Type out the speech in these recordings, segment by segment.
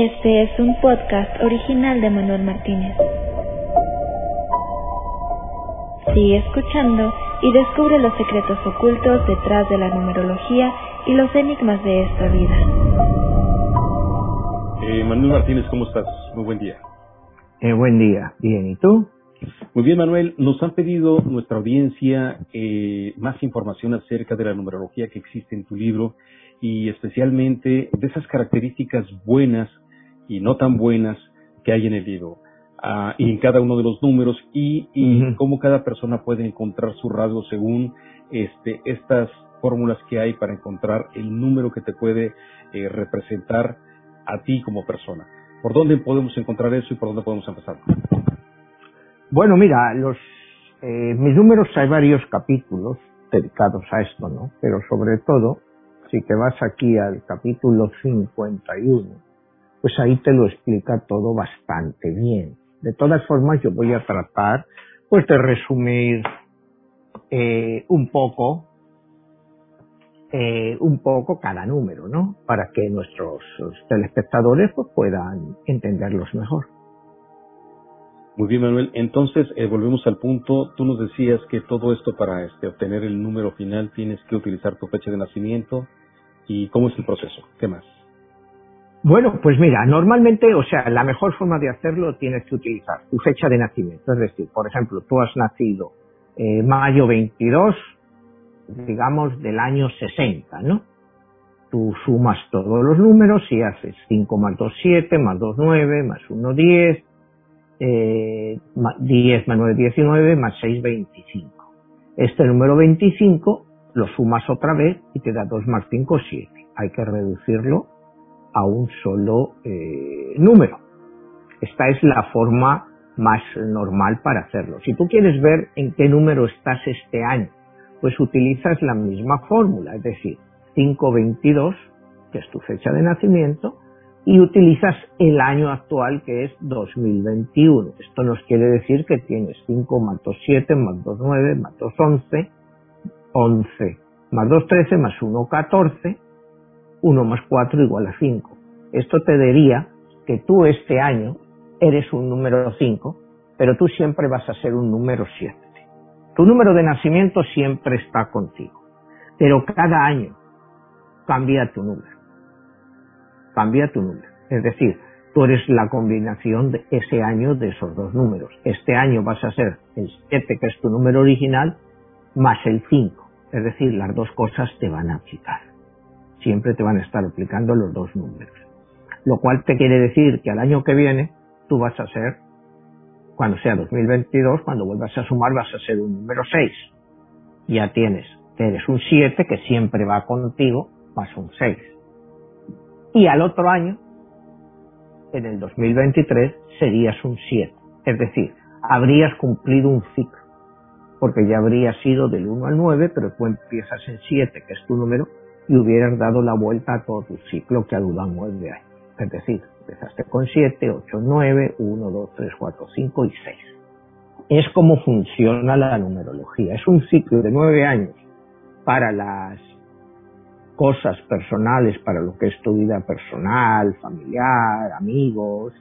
Este es un podcast original de Manuel Martínez. Sigue escuchando y descubre los secretos ocultos detrás de la numerología y los enigmas de esta vida. Eh, Manuel Martínez, ¿cómo estás? Muy buen día. Eh, buen día. Bien, ¿y tú? Muy bien, Manuel. Nos han pedido nuestra audiencia eh, más información acerca de la numerología que existe en tu libro y especialmente de esas características buenas y no tan buenas que hay en el libro ah, y en cada uno de los números y, y cómo cada persona puede encontrar su rasgo según este, estas fórmulas que hay para encontrar el número que te puede eh, representar a ti como persona. ¿Por dónde podemos encontrar eso y por dónde podemos empezar? Bueno, mira, los eh, mis números hay varios capítulos dedicados a esto, ¿no? Pero sobre todo si te vas aquí al capítulo 51, pues ahí te lo explica todo bastante bien. De todas formas, yo voy a tratar, pues, de resumir eh, un poco, eh, un poco cada número, ¿no? Para que nuestros telespectadores pues, puedan entenderlos mejor. Muy bien, Manuel. Entonces, eh, volvemos al punto. Tú nos decías que todo esto para este, obtener el número final tienes que utilizar tu fecha de nacimiento. ¿Y cómo es el proceso? ¿Qué más? Bueno, pues mira, normalmente, o sea, la mejor forma de hacerlo tienes que utilizar tu fecha de nacimiento. Es decir, por ejemplo, tú has nacido eh, mayo 22, digamos, del año 60, ¿no? Tú sumas todos los números y haces 5 más 2, 7, más 2, 9, más 1, 10, eh, 10 más 9, 19, más 6, 25. Este número 25 lo sumas otra vez y te da 2 más 5, 7. Hay que reducirlo a un solo eh, número. Esta es la forma más normal para hacerlo. Si tú quieres ver en qué número estás este año, pues utilizas la misma fórmula, es decir, 522, que es tu fecha de nacimiento, y utilizas el año actual que es 2021. Esto nos quiere decir que tienes 5 más 2, 7, más 2, 9, más 2, 11, 11, más 2, 13, más 1, 14, 1 más 4 igual a 5. Esto te diría que tú este año eres un número 5, pero tú siempre vas a ser un número 7. Tu número de nacimiento siempre está contigo, pero cada año cambia tu número cambia tu número. Es decir, tú eres la combinación de ese año de esos dos números. Este año vas a ser el 7, que es tu número original, más el 5. Es decir, las dos cosas te van a aplicar. Siempre te van a estar aplicando los dos números. Lo cual te quiere decir que al año que viene tú vas a ser, cuando sea 2022, cuando vuelvas a sumar vas a ser un número 6. Ya tienes, eres un 7 que siempre va contigo, más un 6 y al otro año, en el 2023, serías un 7. Es decir, habrías cumplido un ciclo, porque ya habrías sido del 1 al 9, pero tú empiezas en 7, que es tu número, y hubieras dado la vuelta a todo tu ciclo que durado 9 años. Es decir, empezaste con 7, 8, 9, 1, 2, 3, 4, 5 y 6. Es como funciona la numerología. Es un ciclo de 9 años para las cosas personales para lo que es tu vida personal, familiar, amigos,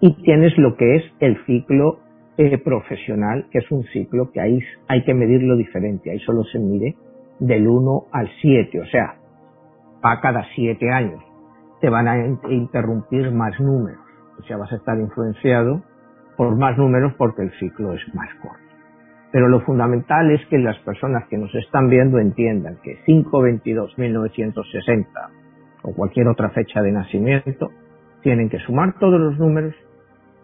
y tienes lo que es el ciclo eh, profesional, que es un ciclo que ahí hay que medirlo diferente, ahí solo se mide del 1 al 7, o sea, a cada 7 años te van a interrumpir más números, o sea, vas a estar influenciado por más números porque el ciclo es más corto. Pero lo fundamental es que las personas que nos están viendo entiendan que 522-1960 o cualquier otra fecha de nacimiento tienen que sumar todos los números,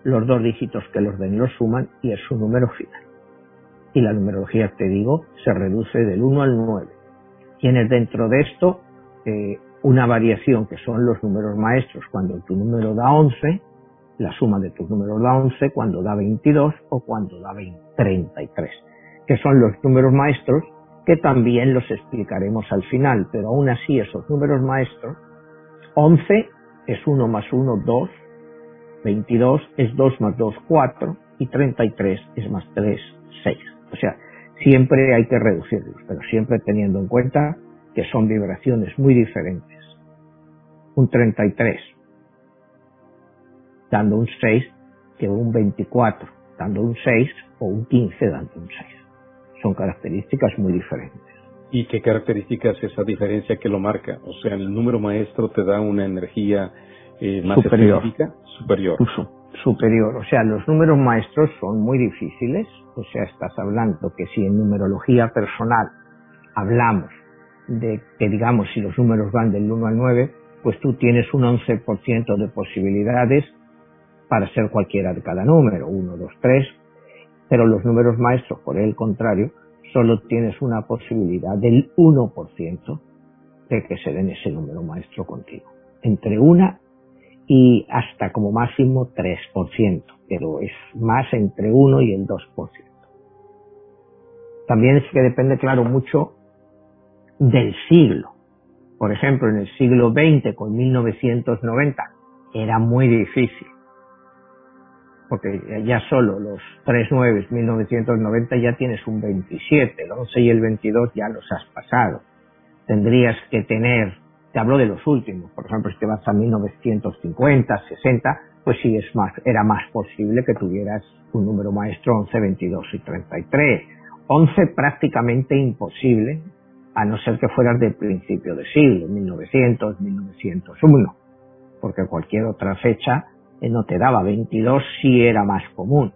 los dos dígitos que los den los suman y es su número final. Y la numerología, te digo, se reduce del 1 al 9. Tienes dentro de esto eh, una variación que son los números maestros. Cuando tu número da 11, la suma de tus números da 11 cuando da 22 o cuando da 33, que son los números maestros que también los explicaremos al final, pero aún así esos números maestros, 11 es 1 más 1, 2, 22 es 2 más 2, 4 y 33 es más 3, 6. O sea, siempre hay que reducirlos, pero siempre teniendo en cuenta que son vibraciones muy diferentes. Un 33 dando un 6 que un 24 dando un 6 o un 15 dando un 6. Son características muy diferentes. ¿Y qué características esa diferencia que lo marca? O sea, el número maestro te da una energía eh, más superior. específica, superior. Superior. O sea, los números maestros son muy difíciles. O sea, estás hablando que si en numerología personal hablamos de que digamos si los números van del 1 al 9, pues tú tienes un 11% de posibilidades para ser cualquiera de cada número, 1, 2, 3, pero los números maestros, por el contrario, solo tienes una posibilidad del 1% de que se den ese número maestro contigo. Entre una y hasta como máximo 3%, pero es más entre 1 y el 2%. También es que depende, claro, mucho del siglo. Por ejemplo, en el siglo XX, con 1990, era muy difícil. Porque ya solo los 3 9 1990 ya tienes un 27, el 11 y el 22 ya los has pasado. Tendrías que tener, te hablo de los últimos, por ejemplo, si te vas a 1950, 60, pues sí es más, era más posible que tuvieras un número maestro 11, 22 y 33. 11 prácticamente imposible, a no ser que fueras del principio de siglo, 1900, 1901, porque cualquier otra fecha eh, no te daba, 22 sí era más común,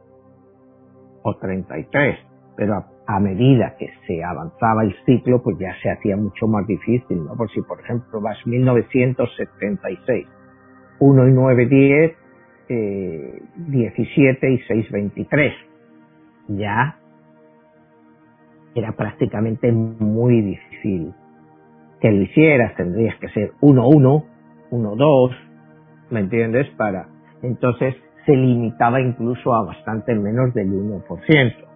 o 33, pero a, a, medida que se avanzaba el ciclo, pues ya se hacía mucho más difícil, ¿no? Por si, por ejemplo, vas 1976, 1 y 9, 10, eh, 17 y 6, 23, ya era prácticamente muy difícil que lo hicieras, tendrías que ser 1-1, 1-2, ¿me entiendes? Para, entonces se limitaba incluso a bastante menos del 1%.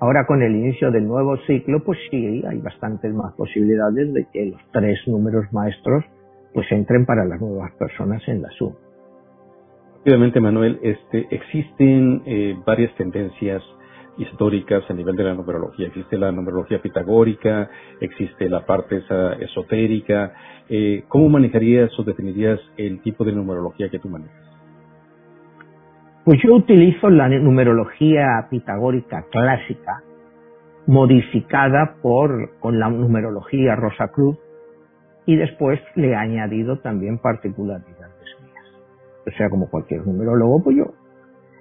Ahora con el inicio del nuevo ciclo, pues sí, hay bastantes más posibilidades de que los tres números maestros pues entren para las nuevas personas en la suma. Rápidamente, Manuel, este, existen eh, varias tendencias históricas a nivel de la numerología. Existe la numerología pitagórica, existe la parte esotérica. Eh, ¿Cómo manejarías o definirías el tipo de numerología que tú manejas? Pues yo utilizo la numerología pitagórica clásica, modificada por con la numerología Rosa Cruz, y después le he añadido también particularidades mías. O sea, como cualquier numerólogo, pues yo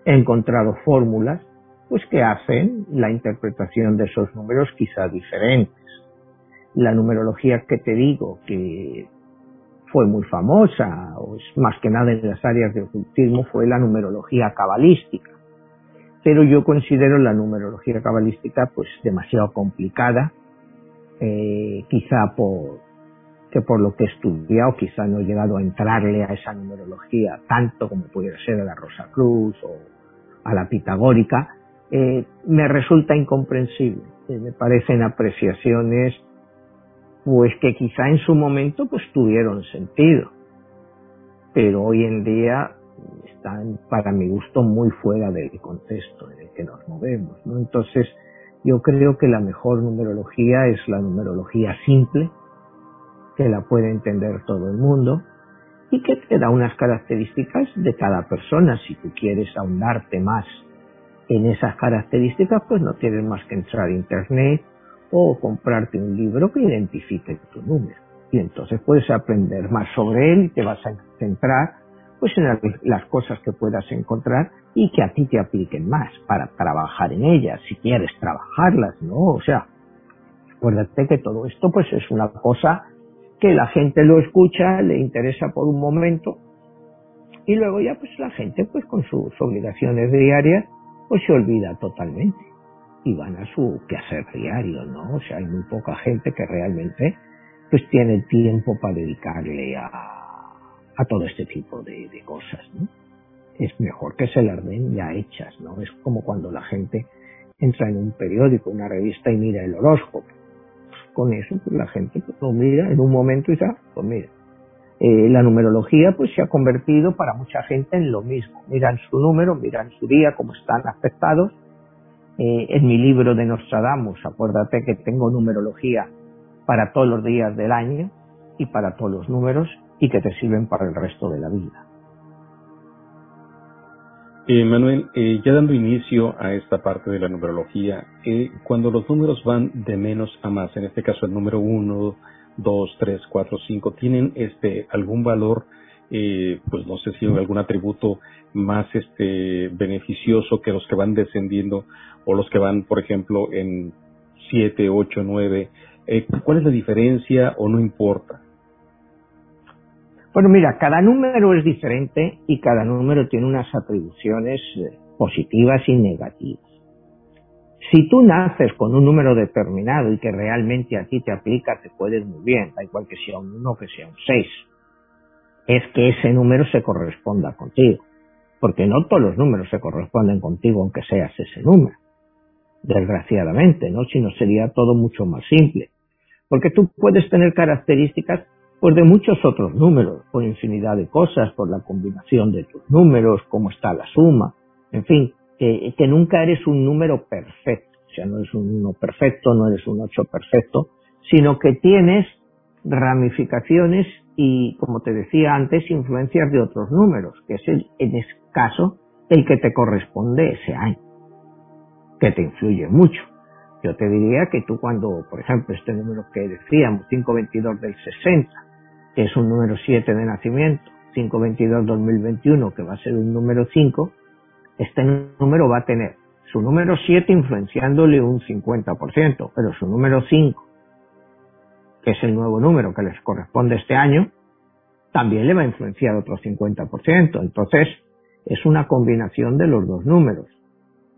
he encontrado fórmulas pues que hacen la interpretación de esos números quizá diferentes. La numerología que te digo que fue muy famosa, más que nada en las áreas de ocultismo, fue la numerología cabalística. Pero yo considero la numerología cabalística pues demasiado complicada, eh, quizá por que por lo que he estudiado quizá no he llegado a entrarle a esa numerología tanto como pudiera ser a la Rosa Cruz o a la pitagórica, eh, me resulta incomprensible. Eh, me parecen apreciaciones pues que quizá en su momento pues tuvieron sentido, pero hoy en día están para mi gusto muy fuera del contexto en el que nos movemos. ¿no? Entonces yo creo que la mejor numerología es la numerología simple, que la puede entender todo el mundo y que te da unas características de cada persona. Si tú quieres ahondarte más en esas características, pues no tienes más que entrar a Internet o comprarte un libro que identifique tu número. Y entonces puedes aprender más sobre él y te vas a centrar pues en las cosas que puedas encontrar y que a ti te apliquen más para trabajar en ellas, si quieres trabajarlas, ¿no? O sea, acuérdate que todo esto pues es una cosa que la gente lo escucha, le interesa por un momento y luego ya pues la gente pues con sus obligaciones diarias pues se olvida totalmente y van a su quehacer diario, ¿no? O sea, hay muy poca gente que realmente pues tiene tiempo para dedicarle a, a todo este tipo de, de cosas, ¿no? Es mejor que se las den ya hechas, ¿no? Es como cuando la gente entra en un periódico, una revista y mira el horóscopo. Pues con eso, pues la gente pues, lo mira en un momento y ya, pues mira, eh, la numerología pues se ha convertido para mucha gente en lo mismo. Miran su número, miran su día, cómo están afectados. Eh, en mi libro de Nostradamus, acuérdate que tengo numerología para todos los días del año y para todos los números y que te sirven para el resto de la vida. Eh, Manuel, eh, ya dando inicio a esta parte de la numerología, eh, cuando los números van de menos a más, en este caso el número 1, 2, 3, 4, 5, ¿tienen este algún valor, eh, pues no sé si algún atributo más este beneficioso que los que van descendiendo o los que van, por ejemplo, en 7, 8, 9? ¿Cuál es la diferencia o no importa? Bueno, mira, cada número es diferente y cada número tiene unas atribuciones eh, positivas y negativas. Si tú naces con un número determinado y que realmente a ti te aplica, te puedes muy bien, da igual que sea un 1 o que sea un 6. Es que ese número se corresponda contigo. Porque no todos los números se corresponden contigo aunque seas ese número. Desgraciadamente, ¿no? Si no sería todo mucho más simple. Porque tú puedes tener características pues de muchos otros números, por infinidad de cosas, por la combinación de tus números, cómo está la suma, en fin, que, que nunca eres un número perfecto, o sea, no eres un 1 perfecto, no eres un 8 perfecto, sino que tienes ramificaciones y, como te decía antes, influencias de otros números, que es el, en ese caso el que te corresponde ese año, que te influye mucho. Yo te diría que tú cuando, por ejemplo, este número que decíamos, 522 del 60, que es un número 7 de nacimiento, 522-2021, que va a ser un número 5, este número va a tener su número 7 influenciándole un 50%, pero su número 5, que es el nuevo número que les corresponde este año, también le va a influenciar otro 50%. Entonces, es una combinación de los dos números.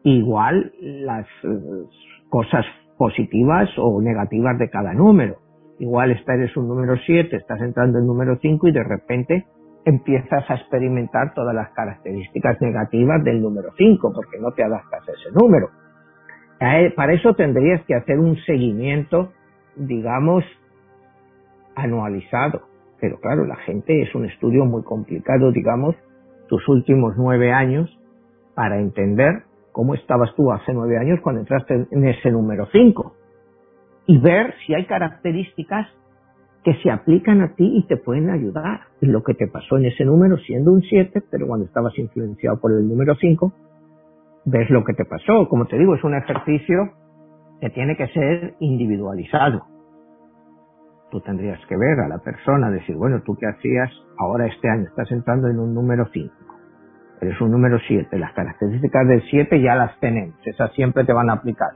Igual las eh, cosas positivas o negativas de cada número. Igual esta eres un número 7, estás entrando en número 5 y de repente empiezas a experimentar todas las características negativas del número 5 porque no te adaptas a ese número. Para eso tendrías que hacer un seguimiento, digamos, anualizado. Pero claro, la gente es un estudio muy complicado, digamos, tus últimos nueve años para entender cómo estabas tú hace nueve años cuando entraste en ese número 5 y ver si hay características que se aplican a ti y te pueden ayudar lo que te pasó en ese número siendo un 7, pero cuando estabas influenciado por el número 5, ves lo que te pasó. Como te digo, es un ejercicio que tiene que ser individualizado. Tú tendrías que ver a la persona, decir, bueno, tú qué hacías ahora este año, estás entrando en un número 5, eres un número 7, las características del 7 ya las tenemos, esas siempre te van a aplicar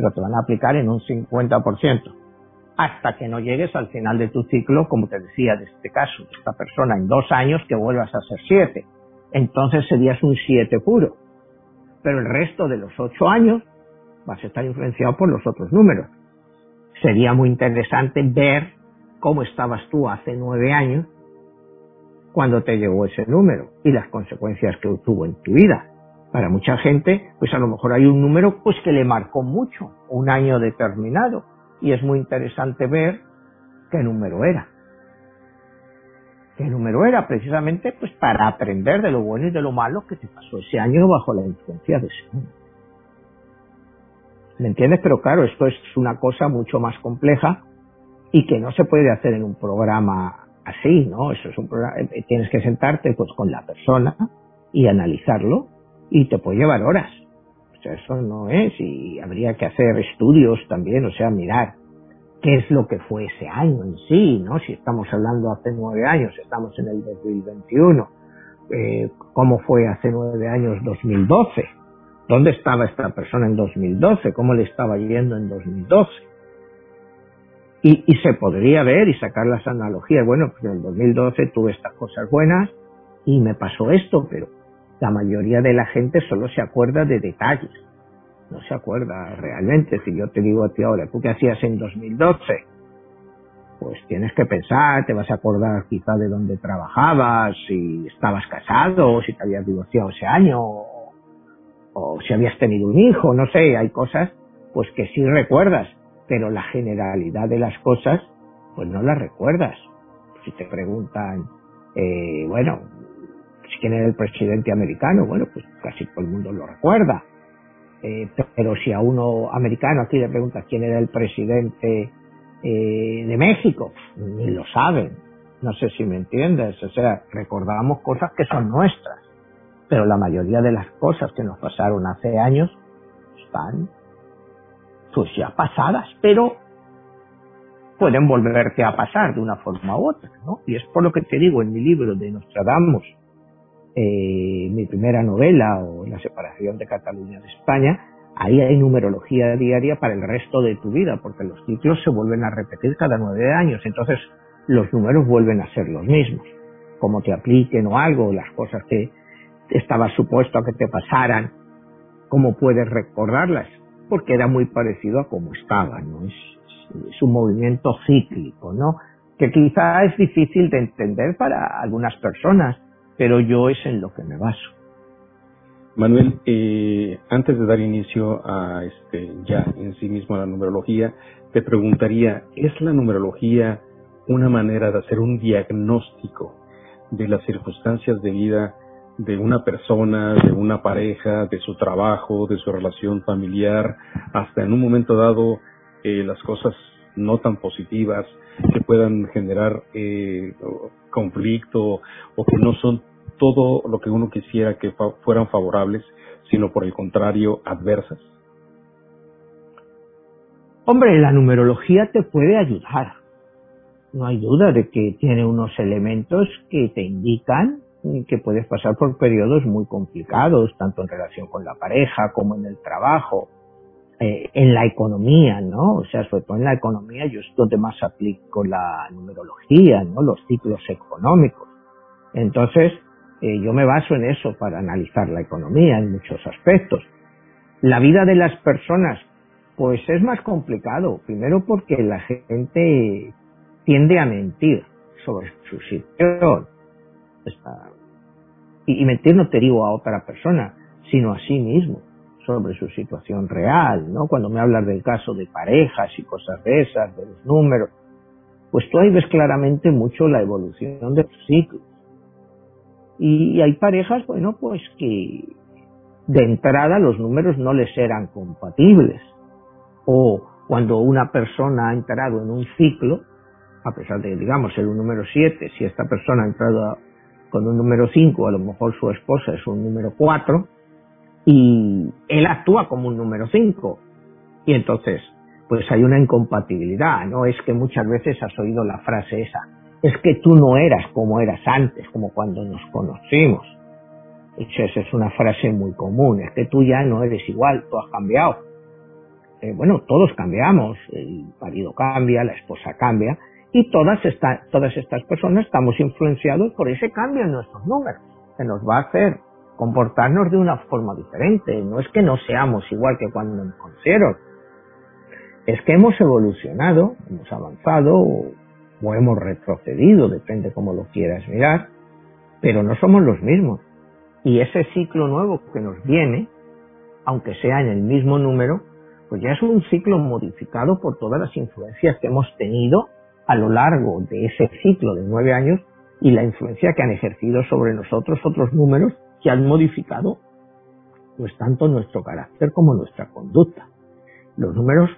pero te van a aplicar en un 50%, hasta que no llegues al final de tu ciclo, como te decía, de este caso, esta persona, en dos años que vuelvas a ser 7. Entonces serías un 7 puro. Pero el resto de los ocho años vas a estar influenciado por los otros números. Sería muy interesante ver cómo estabas tú hace nueve años cuando te llegó ese número y las consecuencias que tuvo en tu vida. Para mucha gente, pues a lo mejor hay un número pues que le marcó mucho, un año determinado, y es muy interesante ver qué número era. ¿Qué número era? Precisamente pues para aprender de lo bueno y de lo malo que te pasó ese año bajo la influencia de ese número. ¿Me entiendes? Pero claro, esto es una cosa mucho más compleja y que no se puede hacer en un programa así, ¿no? Eso es un programa, eh, tienes que sentarte pues con la persona y analizarlo y te puede llevar horas. O sea, eso no es, y habría que hacer estudios también, o sea, mirar qué es lo que fue ese año en sí, ¿no? Si estamos hablando hace nueve años, estamos en el 2021, eh, ¿cómo fue hace nueve años 2012? ¿Dónde estaba esta persona en 2012? ¿Cómo le estaba yendo en 2012? Y, y se podría ver y sacar las analogías. Bueno, pues en el 2012 tuve estas cosas buenas y me pasó esto, pero la mayoría de la gente solo se acuerda de detalles, no se acuerda realmente. Si yo te digo a ti ahora, ¿tú qué hacías en 2012? Pues tienes que pensar, te vas a acordar quizá de dónde trabajabas, si estabas casado, si te habías divorciado ese año, o, si habías tenido un hijo, no sé, hay cosas pues que sí recuerdas, pero la generalidad de las cosas pues no las recuerdas. Si te preguntan, eh, bueno, quién era el presidente americano, bueno, pues casi todo el mundo lo recuerda. Eh, pero si a uno americano aquí le pregunta quién era el presidente eh, de México, ni lo saben. No sé si me entiendes. O sea, recordamos cosas que son nuestras. Pero la mayoría de las cosas que nos pasaron hace años están pues ya pasadas, pero pueden volverte a pasar de una forma u otra, ¿no? Y es por lo que te digo en mi libro de Nostradamus, eh, mi primera novela o La separación de Cataluña de España, ahí hay numerología diaria para el resto de tu vida, porque los ciclos se vuelven a repetir cada nueve años, entonces los números vuelven a ser los mismos. Como te apliquen o algo, las cosas que estaba supuesto a que te pasaran, cómo puedes recordarlas, porque era muy parecido a cómo estaba, ¿no? Es, es un movimiento cíclico, ¿no? Que quizá es difícil de entender para algunas personas, pero yo es en lo que me baso. Manuel, eh, antes de dar inicio a este ya en sí mismo a la numerología, te preguntaría, ¿es la numerología una manera de hacer un diagnóstico de las circunstancias de vida de una persona, de una pareja, de su trabajo, de su relación familiar, hasta en un momento dado eh, las cosas no tan positivas que puedan generar eh, conflicto o que no son todo lo que uno quisiera que fueran favorables, sino por el contrario adversas? Hombre, la numerología te puede ayudar. No hay duda de que tiene unos elementos que te indican que puedes pasar por periodos muy complicados, tanto en relación con la pareja como en el trabajo, eh, en la economía, ¿no? O sea, sobre todo en la economía yo es donde más aplico la numerología, ¿no? Los ciclos económicos. Entonces, eh, yo me baso en eso para analizar la economía en muchos aspectos. La vida de las personas, pues es más complicado. Primero porque la gente tiende a mentir sobre su situación y, mentir no te digo a otra persona, sino a sí mismo sobre su situación real, ¿no? Cuando me hablas del caso de parejas y cosas de esas, de los números, pues tú ahí ves claramente mucho la evolución de tus ciclos. Y hay parejas, bueno, pues que de entrada los números no les eran compatibles. O cuando una persona ha entrado en un ciclo, a pesar de, digamos, ser un número 7, si esta persona ha entrado con un número 5, a lo mejor su esposa es un número 4, y él actúa como un número 5. Y entonces, pues hay una incompatibilidad, ¿no? Es que muchas veces has oído la frase esa, es que tú no eras como eras antes, como cuando nos conocimos. Esa es una frase muy común, es que tú ya no eres igual, tú has cambiado. Eh, bueno, todos cambiamos, el marido cambia, la esposa cambia, y todas, todas estas personas estamos influenciados por ese cambio en nuestros números, que nos va a hacer comportarnos de una forma diferente. No es que no seamos igual que cuando nos conocieron, es que hemos evolucionado, hemos avanzado o, hemos retrocedido, depende cómo lo quieras mirar, pero no somos los mismos. Y ese ciclo nuevo que nos viene, aunque sea en el mismo número, pues ya es un ciclo modificado por todas las influencias que hemos tenido a lo largo de ese ciclo de nueve años y la influencia que han ejercido sobre nosotros otros números que han modificado pues tanto nuestro carácter como nuestra conducta. Los números,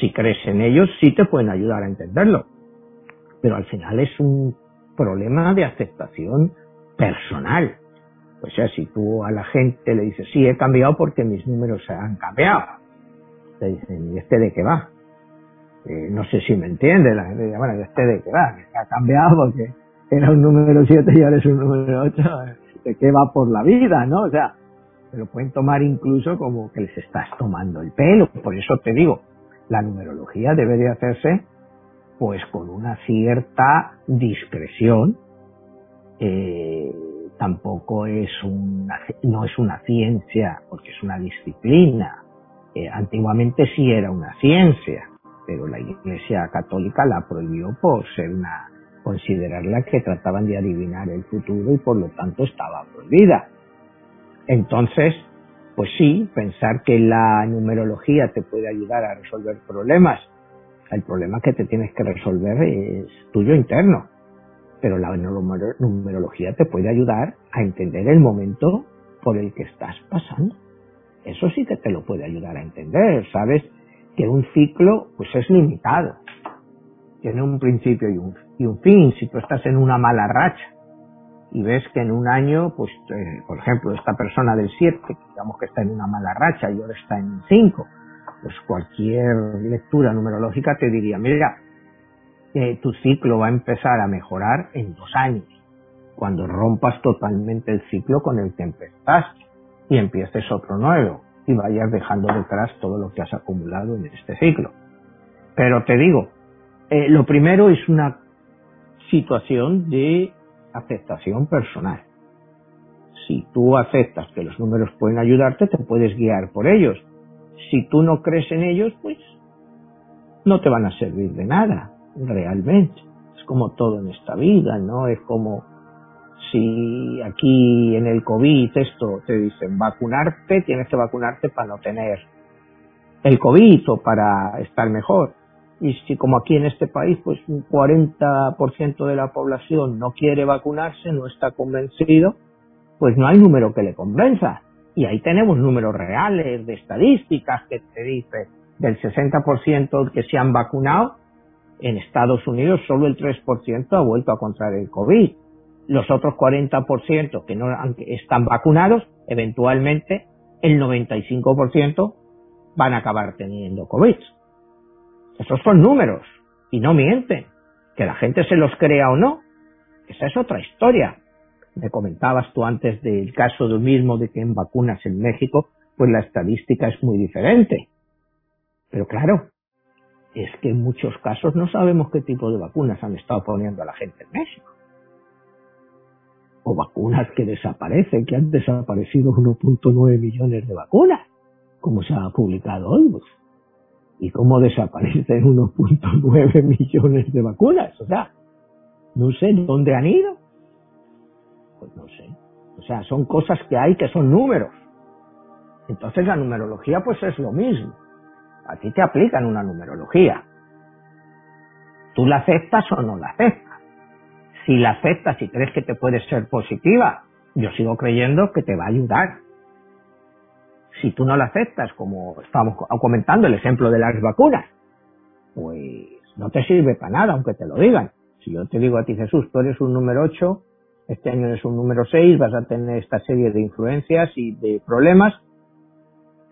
si crees en ellos, sí te pueden ayudar a entenderlo, pero al final es un problema de aceptación personal. O sea, si tú a la gente le dices, sí, he cambiado porque mis números se han cambiado, te dicen, ¿y este de qué va? Eh, no sé si me entiende, la gente dice, bueno, este de qué va, que ha cambiado porque era un número 7 y ahora es un número 8, de qué va por la vida, ¿no? O sea, se lo pueden tomar incluso como que les estás tomando el pelo, por eso te digo, la numerología debe de hacerse pues con una cierta discreción, eh, tampoco es una, no es una ciencia, porque es una disciplina, eh, antiguamente sí era una ciencia, pero la Iglesia Católica la prohibió por ser una considerarla que trataban de adivinar el futuro y por lo tanto estaba prohibida. Entonces, pues sí, pensar que la numerología te puede ayudar a resolver problemas. El problema que te tienes que resolver es tuyo interno. Pero la numerología te puede ayudar a entender el momento por el que estás pasando. Eso sí que te lo puede ayudar a entender, ¿sabes? Que un ciclo pues es limitado. Tiene un principio y un, y un fin. Si tú estás en una mala racha y ves que en un año, pues, por ejemplo, esta persona del 7, digamos que está en una mala racha y ahora está en 5, pues cualquier lectura numerológica te diría, mira, tu ciclo va a empezar a mejorar en dos años, cuando rompas totalmente el ciclo con el que empezaste y empieces otro nuevo y vayas dejando detrás todo lo que has acumulado en este ciclo. Pero te digo, eh, lo primero es una situación de aceptación personal. Si tú aceptas que los números pueden ayudarte, te puedes guiar por ellos. Si tú no crees en ellos, pues no te van a servir de nada, realmente. Es como todo en esta vida, ¿no? Es como si aquí en el COVID esto te dicen vacunarte, tienes que vacunarte para no tener el COVID o para estar mejor. Y si como aquí en este país, pues un 40% de la población no quiere vacunarse, no está convencido, pues no hay número que le convenza. Y ahí tenemos números reales de estadísticas que te dice del 60% que se han vacunado, en Estados Unidos solo el 3% ha vuelto a contraer el COVID. Los otros 40% que no están vacunados, eventualmente el 95% van a acabar teniendo COVID. Esos son números y no mienten. Que la gente se los crea o no, esa es otra historia. Me comentabas tú antes del caso de mismo de que en vacunas en México, pues la estadística es muy diferente. Pero claro, es que en muchos casos no sabemos qué tipo de vacunas han estado poniendo a la gente en México. O vacunas que desaparecen, que han desaparecido 1.9 millones de vacunas, como se ha publicado hoy. Pues y cómo desaparecen 1.9 millones de vacunas. O sea, no sé dónde han ido. Pues no sé. O sea, son cosas que hay que son números. Entonces la numerología pues es lo mismo. A ti te aplican una numerología. Tú la aceptas o no la aceptas. Si la aceptas y crees que te puede ser positiva, yo sigo creyendo que te va a ayudar si tú no la aceptas, como estábamos comentando el ejemplo de las vacunas, pues no te sirve para nada, aunque te lo digan. Si yo te digo a ti, Jesús, tú eres un número 8, este año eres un número 6, vas a tener esta serie de influencias y de problemas,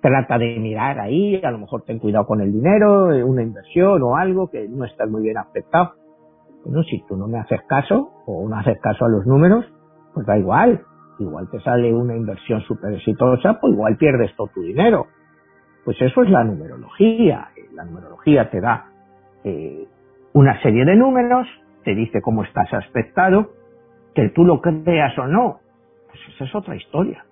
trata de mirar ahí, a lo mejor ten cuidado con el dinero, eh, una inversión o algo que no estás muy bien afectado. Bueno, si tú no me haces caso o no haces caso a los números, pues da igual, igual te sale una inversión súper exitosa, pues igual pierdes todo tu dinero. Pues eso es la numerología. La numerología te da eh, una serie de números, te dice cómo estás aspectado, que tú lo creas o no, pues esa es otra historia.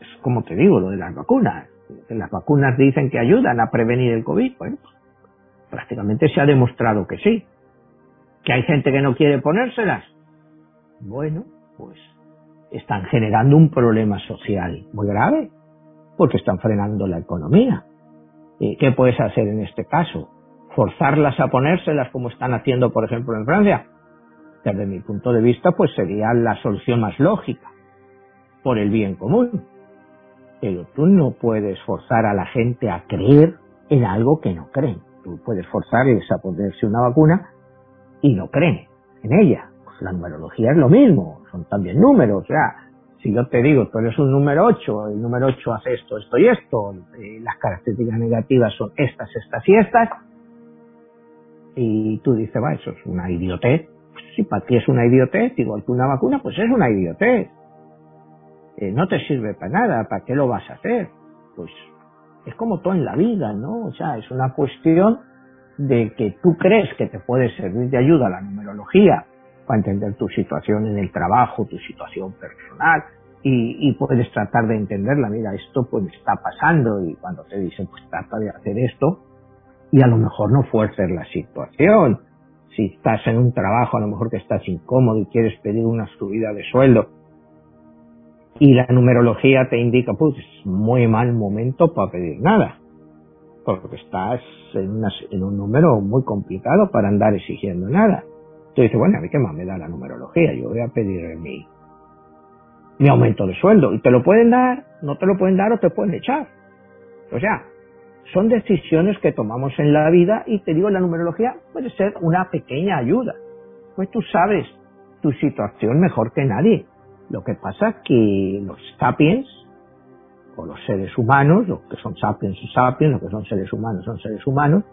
Es como te digo, lo de las vacunas. Las vacunas dicen que ayudan a prevenir el COVID. Bueno, prácticamente se ha demostrado que sí. Que hay gente que no quiere ponérselas. Bueno, pues están generando un problema social muy grave porque están frenando la economía. ¿Qué puedes hacer en este caso? ¿Forzarlas a ponérselas como están haciendo, por ejemplo, en Francia? Desde mi punto de vista, pues sería la solución más lógica, por el bien común. Pero tú no puedes forzar a la gente a creer en algo que no creen. Tú puedes forzarles a ponerse una vacuna y no creen en ella. Pues la numerología es lo mismo son también números, o sea, si yo te digo, tú eres un número 8, el número 8 hace esto, esto y esto, las características negativas son estas, estas y estas, y tú dices, va, eso es una idiotez. Pues si para ti es una idiotez, igual que una vacuna, pues es una idiotez. Eh, no te sirve para nada, ¿para qué lo vas a hacer? Pues es como todo en la vida, ¿no? O sea, es una cuestión de que tú crees que te puede servir de ayuda la numerología para entender tu situación en el trabajo, tu situación personal, y, puedes tratar de entenderla, mira, esto pues está pasando, y cuando te dicen, pues trata de hacer esto, y a lo mejor no fuerces la situación. Si estás en un trabajo, a lo mejor que estás incómodo y quieres pedir una subida de sueldo, y la numerología te indica, pues es muy mal momento para pedir nada, porque estás en, en un número muy complicado para andar exigiendo nada. Tú dices, bueno, a mí qué más me da la numerología, yo voy a pedir mi, mi aumento de sueldo. Y te lo pueden dar, no te lo pueden dar o te pueden echar. O sea, son decisiones que tomamos en la vida y te digo, la numerología puede ser una pequeña ayuda. Pues tú sabes tu situación mejor que nadie. Lo que pasa que los sapiens, o los seres humanos, los que son sapiens son sapiens, los que son seres humanos son seres humanos,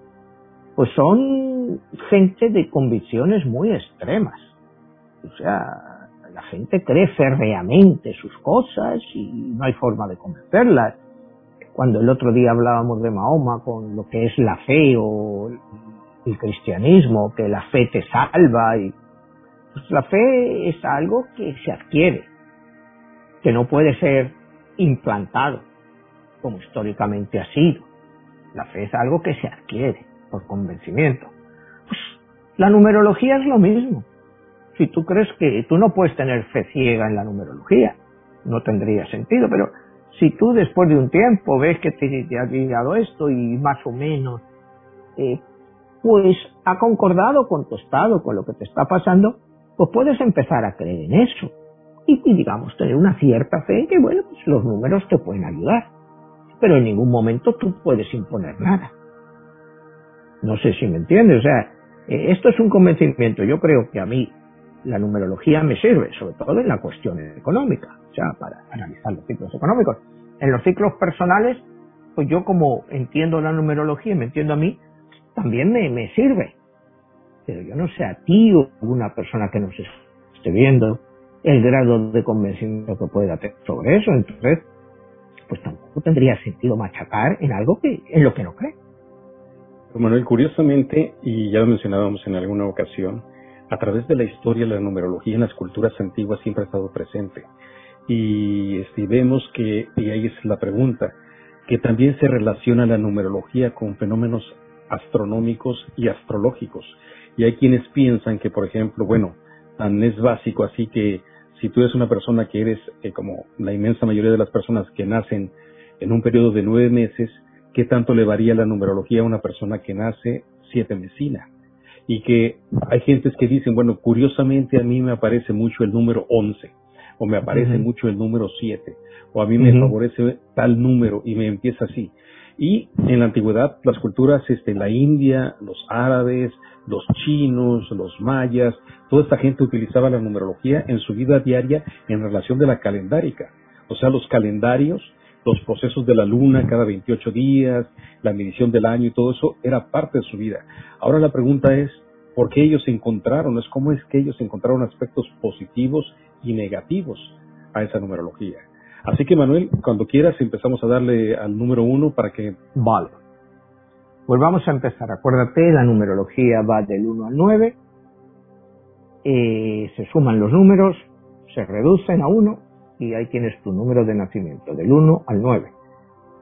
pues son gente de convicciones muy extremas. O sea, la gente cree férreamente sus cosas y no hay forma de convencerlas. Cuando el otro día hablábamos de Mahoma con lo que es la fe o el cristianismo, que la fe te salva y pues la fe es algo que se adquiere, que no puede ser implantado, como históricamente ha sido. La fe es algo que se adquiere por convencimiento. Pues la numerología es lo mismo. Si tú crees que tú no puedes tener fe ciega en la numerología, no tendría sentido, pero si tú después de un tiempo ves que te, ha llegado esto y más o menos eh, pues ha concordado con tu estado, con lo que te está pasando, pues puedes empezar a creer en eso. Y, digamos, tener una cierta fe en que, bueno, pues los números te pueden ayudar. Pero en ningún momento tú puedes imponer nada. No sé si me entiendes. O sea, eh, esto es un convencimiento. Yo creo que a mí la numerología me sirve, sobre todo en la cuestión económica, o sea, para analizar los ciclos económicos. En los ciclos personales, pues yo como entiendo la numerología y me entiendo a mí, también me, me sirve. Pero yo no sé a ti o a alguna persona que nos esté viendo el grado de convencimiento que pueda tener sobre eso. Entonces, pues tampoco tendría sentido machacar en algo que en lo que no cree. Manuel, curiosamente, y ya lo mencionábamos en alguna ocasión, a través de la historia la numerología en las culturas antiguas siempre ha estado presente. Y este, vemos que, y ahí es la pregunta, que también se relaciona la numerología con fenómenos astronómicos y astrológicos. Y hay quienes piensan que, por ejemplo, bueno, es básico así que si tú eres una persona que eres eh, como la inmensa mayoría de las personas que nacen en un periodo de nueve meses, ¿qué tanto le varía la numerología a una persona que nace siete mesina? Y que hay gentes que dicen, bueno, curiosamente a mí me aparece mucho el número once, o me aparece mucho el número siete, o a mí me favorece tal número, y me empieza así. Y en la antigüedad, las culturas, este, la India, los árabes, los chinos, los mayas, toda esta gente utilizaba la numerología en su vida diaria en relación de la calendárica. O sea, los calendarios, los procesos de la luna cada 28 días, la medición del año y todo eso era parte de su vida. Ahora la pregunta es, ¿por qué ellos encontraron? Es cómo es que ellos encontraron aspectos positivos y negativos a esa numerología. Así que Manuel, cuando quieras empezamos a darle al número uno para que... Vale. Pues vamos a empezar. Acuérdate, la numerología va del 1 al 9. Eh, se suman los números, se reducen a 1 y ahí tienes tu número de nacimiento, del 1 al 9.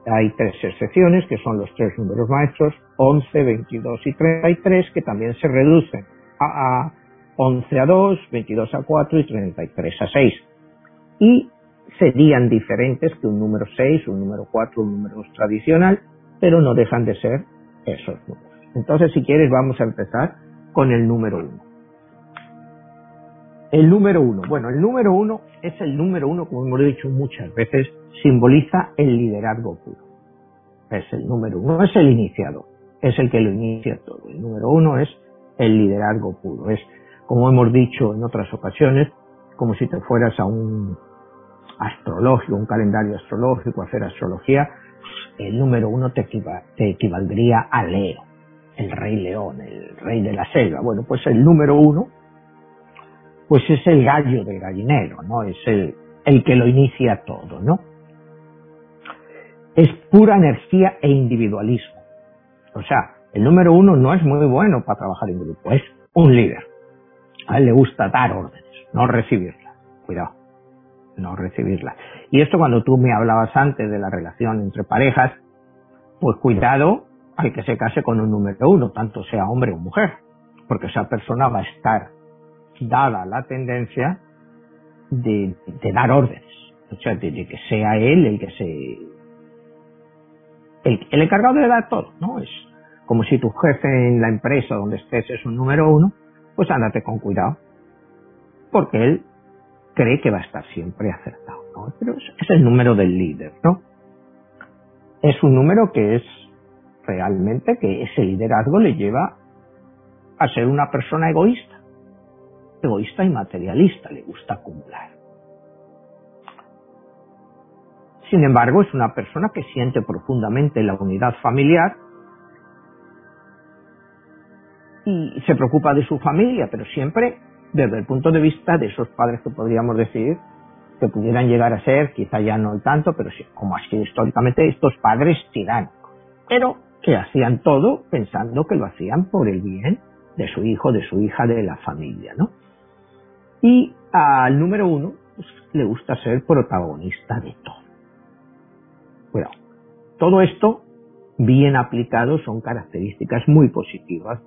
Hay tres excepciones, que son los tres números maestros, 11, 22 y 33, que también se reducen a, a 11 a 2, 22 a 4 y 33 a 6. Y serían diferentes que un número 6, un número 4, un número tradicional, pero no dejan de ser esos números. Entonces, si quieres, vamos a empezar con el número 1. El número 1. Bueno, el número 1 es el número 1, como hemos dicho muchas veces, simboliza el liderazgo puro. Es el número 1, es el iniciador, es el que lo inicia todo. El número 1 es el liderazgo puro. Es, como hemos dicho en otras ocasiones, como si te fueras a un astrológico, un calendario astrológico, hacer astrología, el número uno te, equivaldría a Leo, el rey león, el rey de la selva. Bueno, pues el número uno, pues es el gallo del gallinero, ¿no? Es el, el que lo inicia todo, ¿no? Es pura energía e individualismo. O sea, el número uno no es muy bueno para trabajar en grupo, es un líder. A él le gusta dar órdenes, no recibirlas. Cuidado no recibirla. Y esto cuando tú me hablabas antes de la relación entre parejas, pues cuidado al que se case con un número uno, tanto sea hombre o mujer, porque esa persona va a estar dada la tendencia de, dar órdenes, o sea, de, que sea él el que se... El, el encargado de dar todo, ¿no? Es como si tu jefe en la empresa donde estés es un número uno, pues ándate con cuidado, porque él cree que va a estar siempre acertado, ¿no? Pero es, el número del líder, ¿no? Es un número que es realmente que ese liderazgo le lleva a ser una persona egoísta. egoísta y materialista, le gusta acumular. Sin embargo, es una persona que siente profundamente la unidad familiar y se preocupa de su familia, pero siempre desde el punto de vista de esos padres que podríamos decir que pudieran llegar a ser, quizá ya no tanto, pero sí, como ha sido históricamente, estos padres tiránicos, pero que hacían todo pensando que lo hacían por el bien de su hijo, de su hija, de la familia, ¿no? Y al número uno pues, le gusta ser protagonista de todo. Bueno, todo esto, bien aplicado, son características muy positivas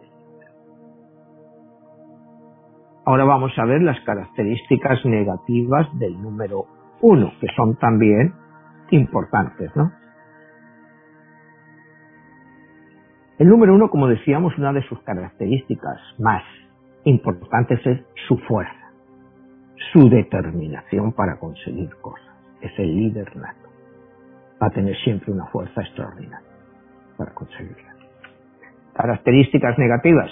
Ahora vamos a ver las características negativas del número uno, que son también importantes, ¿no? El número uno, como decíamos, una de sus características más importantes es su fuerza, su determinación para conseguir cosas. Es el líder nato. Va a tener siempre una fuerza extraordinaria para conseguirla. Características negativas,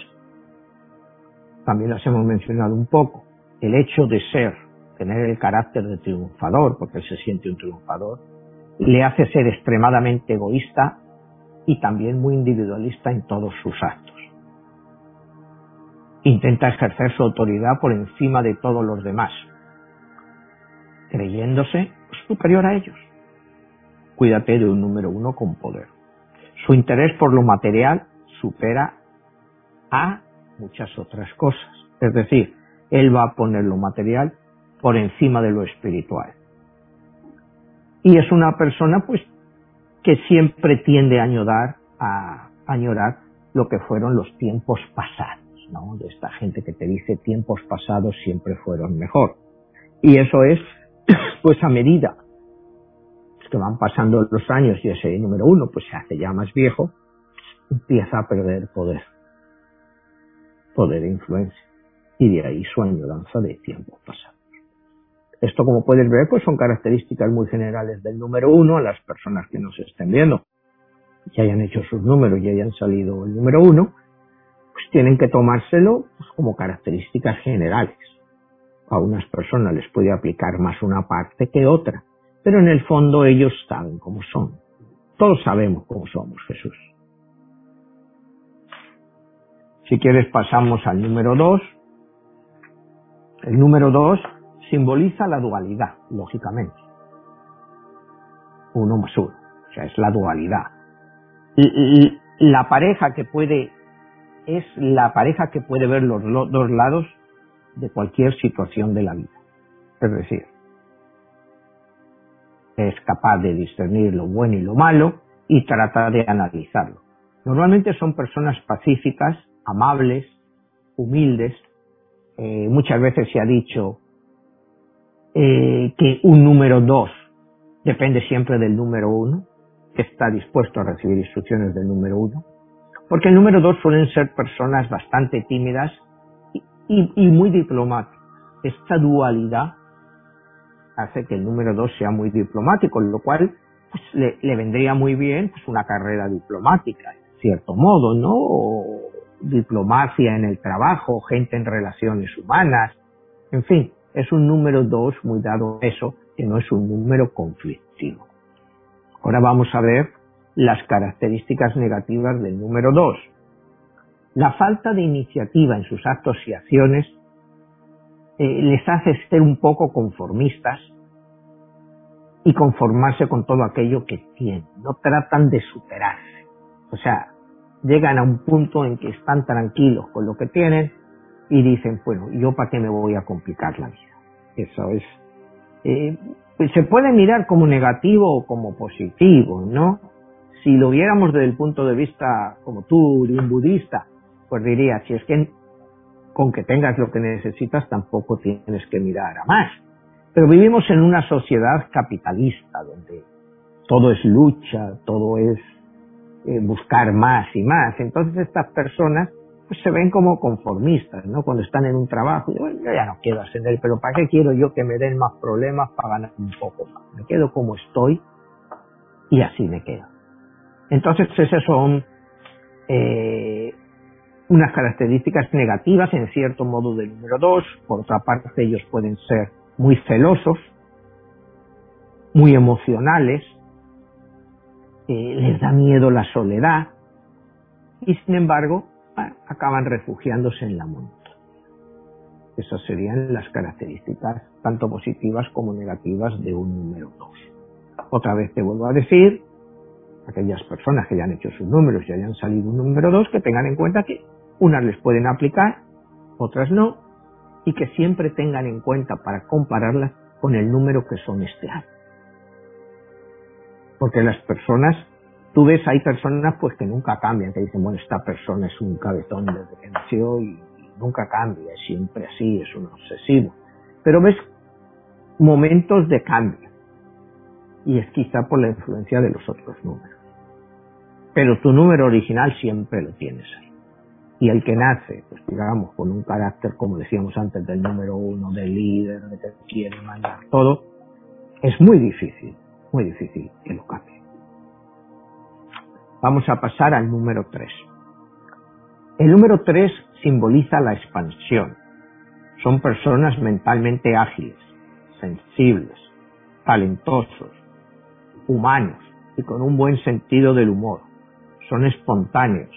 también las hemos mencionado un poco. El hecho de ser, tener el carácter de triunfador, porque él se siente un triunfador, le hace ser extremadamente egoísta y también muy individualista en todos sus actos. Intenta ejercer su autoridad por encima de todos los demás, creyéndose superior a ellos. Cuídate de un número uno con poder. Su interés por lo material supera a muchas otras cosas. Es decir, él va a poner lo material por encima de lo espiritual. Y es una persona, pues, que siempre tiende a añorar, a añorar lo que fueron los tiempos pasados, ¿no? De esta gente que te dice tiempos pasados siempre fueron mejor. Y eso es, pues, a medida que van pasando los años y ese número uno, pues se hace ya más viejo, empieza a perder poder poder e influencia. Y de ahí su añoranza de tiempos pasados. Esto, como puedes ver, pues son características muy generales del número uno a las personas que nos estén viendo. Que hayan hecho sus números y hayan salido el número uno, pues tienen que tomárselo pues, como características generales. A unas personas les puede aplicar más una parte que otra, pero en el fondo ellos saben cómo son. Todos sabemos cómo somos, Jesús. Si quieres pasamos al número 2. El número 2 simboliza la dualidad, lógicamente. Uno más uno. O sea, es la dualidad. Y, la pareja que puede, es la pareja que puede ver los dos lados de cualquier situación de la vida. Es decir, es capaz de discernir lo bueno y lo malo y trata de analizarlo. Normalmente son personas pacíficas amables, humildes. Eh, muchas veces se ha dicho eh, que un número dos depende siempre del número uno, que está dispuesto a recibir instrucciones del número uno, porque el número dos suelen ser personas bastante tímidas y, muy diplomáticas. Esta dualidad hace que el número dos sea muy diplomático, lo cual pues, le, vendría muy bien pues, una carrera diplomática, en cierto modo, ¿no? Diplomacia en el trabajo, gente en relaciones humanas, en fin, es un número dos muy dado eso, que no es un número conflictivo. Ahora vamos a ver las características negativas del número dos. La falta de iniciativa en sus actos y acciones eh, les hace ser un poco conformistas y conformarse con todo aquello que tienen. No tratan de superarse. O sea, llegan a un punto en que están tranquilos con lo que tienen y dicen, bueno, ¿yo para qué me voy a complicar la vida? Eso es. Eh, pues se puede mirar como negativo o como positivo, ¿no? Si lo viéramos desde el punto de vista como tú, de un budista, pues diría, si es que con que tengas lo que necesitas tampoco tienes que mirar a más. Pero vivimos en una sociedad capitalista donde todo es lucha, todo es eh, buscar más y más. Entonces estas personas pues se ven como conformistas, ¿no? Cuando están en un trabajo, yo, ya no quiero ascender, pero ¿para qué quiero yo que me den más problemas para ganar un poco más? Me quedo como estoy y así me quedo. Entonces esas son eh, unas características negativas en cierto modo del número 2, por otra parte ellos pueden ser muy celosos, muy emocionales, les da miedo la soledad y sin embargo acaban refugiándose en la montaña. Esas serían las características tanto positivas como negativas de un número 2. Otra vez te vuelvo a decir, aquellas personas que ya han hecho sus números y hayan salido un número 2, que tengan en cuenta que unas les pueden aplicar, otras no, y que siempre tengan en cuenta para compararlas con el número que son este año. Porque las personas, tú ves, hay personas pues que nunca cambian, que dicen, bueno, esta persona es un cabezón desde que nació y, nunca cambia, es siempre así, es un obsesivo. Pero ves momentos de cambio. Y es quizá por la influencia de los otros números. Pero tu número original siempre lo tienes ahí. Y el que nace, pues digamos, con un carácter, como decíamos antes, del número uno, del líder, de que quiere mandar todo, es muy difícil muy difícil que lo cambie. Vamos a pasar al número 3. El número 3 simboliza la expansión. Son personas mentalmente ágiles, sensibles, talentosos, humanos y con un buen sentido del humor. Son espontáneos.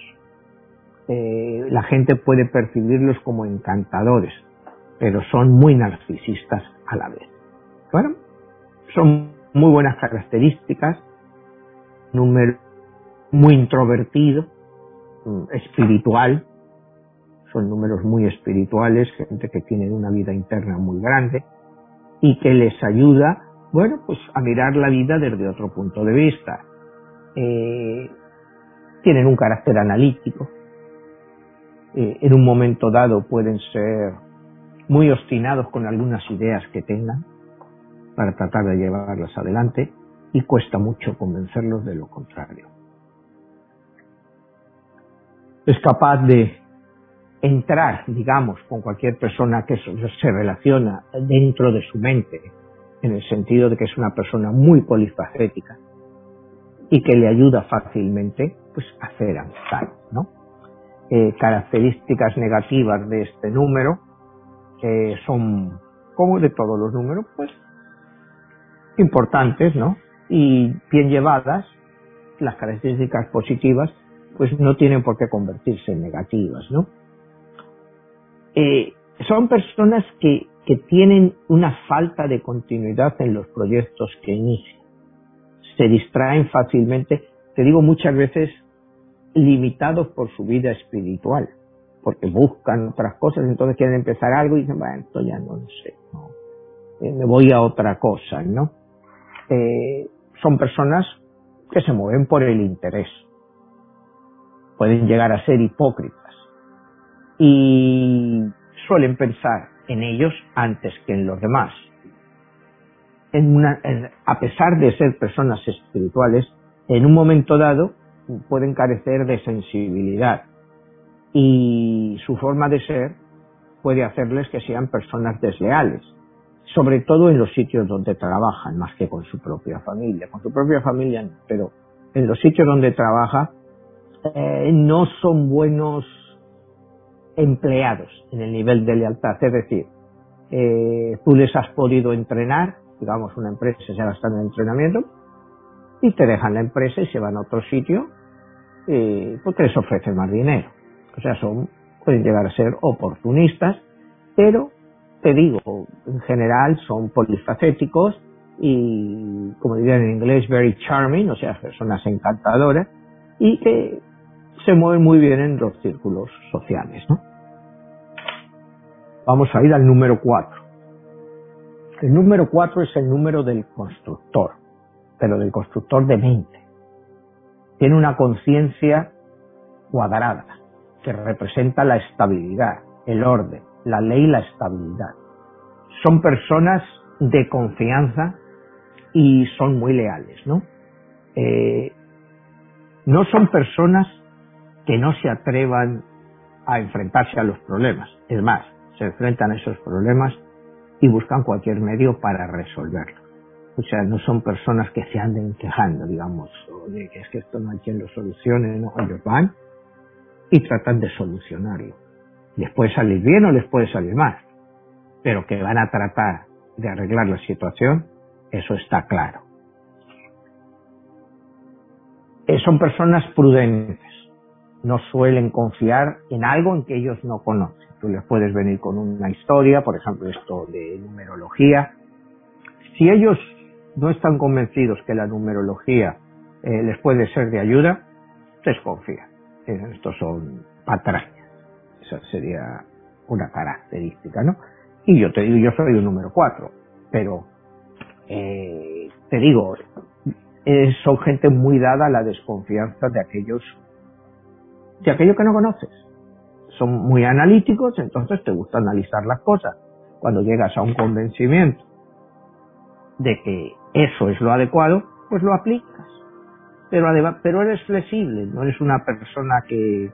Eh, la gente puede percibirlos como encantadores, pero son muy narcisistas a la vez. Bueno, son muy buenas características, número muy introvertido, mm, espiritual, son números muy espirituales, gente que tiene una vida interna muy grande y que les ayuda, bueno, pues a mirar la vida desde otro punto de vista. Eh, tienen un carácter analítico, eh, en un momento dado pueden ser muy obstinados con algunas ideas que tengan, para tratar de llevarlas adelante y cuesta mucho convencerlos de lo contrario. Es capaz de entrar, digamos, con cualquier persona que se relaciona dentro de su mente, en el sentido de que es una persona muy polifacética y que le ayuda fácilmente pues, a hacer. ¿no? Eh, características negativas de este número eh, son, como de todos los números, pues importantes, ¿no? Y bien llevadas, las características positivas, pues no tienen por qué convertirse en negativas, ¿no? Eh, son personas que, que tienen una falta de continuidad en los proyectos que inician. Se distraen fácilmente, te digo muchas veces, limitados por su vida espiritual, porque buscan otras cosas, entonces quieren empezar algo y dicen, bueno, esto ya no lo sé, eh, me voy a otra cosa, ¿no? Eh, son personas que se mueven por el interés. Pueden llegar a ser hipócritas. Y suelen pensar en ellos antes que en los demás. a pesar de ser personas espirituales, en un momento dado pueden carecer de sensibilidad y su forma de ser puede hacerles que sean personas desleales sobre todo en los sitios donde trabajan, más que con su propia familia. Con su propia familia no, pero en los sitios donde trabaja eh, no son buenos empleados en el nivel de lealtad. Es decir, eh, tú les has podido entrenar, digamos una empresa ya está en entrenamiento, y te dejan la empresa y se van a otro sitio eh, porque les ofrecen más dinero. O sea, son, pueden llegar a ser oportunistas, pero te digo, en general son polifacéticos y, como dirían en inglés, very charming, o sea, personas encantadoras y que se mueven muy bien en los círculos sociales, ¿no? Vamos a ir al número 4. El número 4 es el número del constructor, pero del constructor de mente. Tiene una conciencia cuadrada que representa la estabilidad, el orden, la ley la estabilidad. Son personas de confianza y son muy leales, ¿no? Eh, no son personas que no se atrevan a enfrentarse a los problemas. Es más, se enfrentan a esos problemas y buscan cualquier medio para resolverlos. O sea, no son personas que se anden quejando, digamos, de que es que esto no hay quien lo solucione, no, ellos van y tratan de solucionarlo. Les puede salir bien o les puede salir mal, pero que van a tratar de arreglar la situación, eso está claro. Eh, son personas prudentes, no suelen confiar en algo en que ellos no conocen. Tú les puedes venir con una historia, por ejemplo esto de numerología. Si ellos no están convencidos que la numerología eh, les puede ser de ayuda, desconfían. Estos son patrañas. Esa sería una característica, ¿no? Y yo te digo, yo soy un número cuatro, pero eh, te digo, son gente muy dada a la desconfianza de aquellos, de aquello que no conoces. Son muy analíticos, entonces te gusta analizar las cosas. Cuando llegas a un convencimiento de que eso es lo adecuado, pues lo aplicas. Pero, pero eres flexible, no eres una persona que,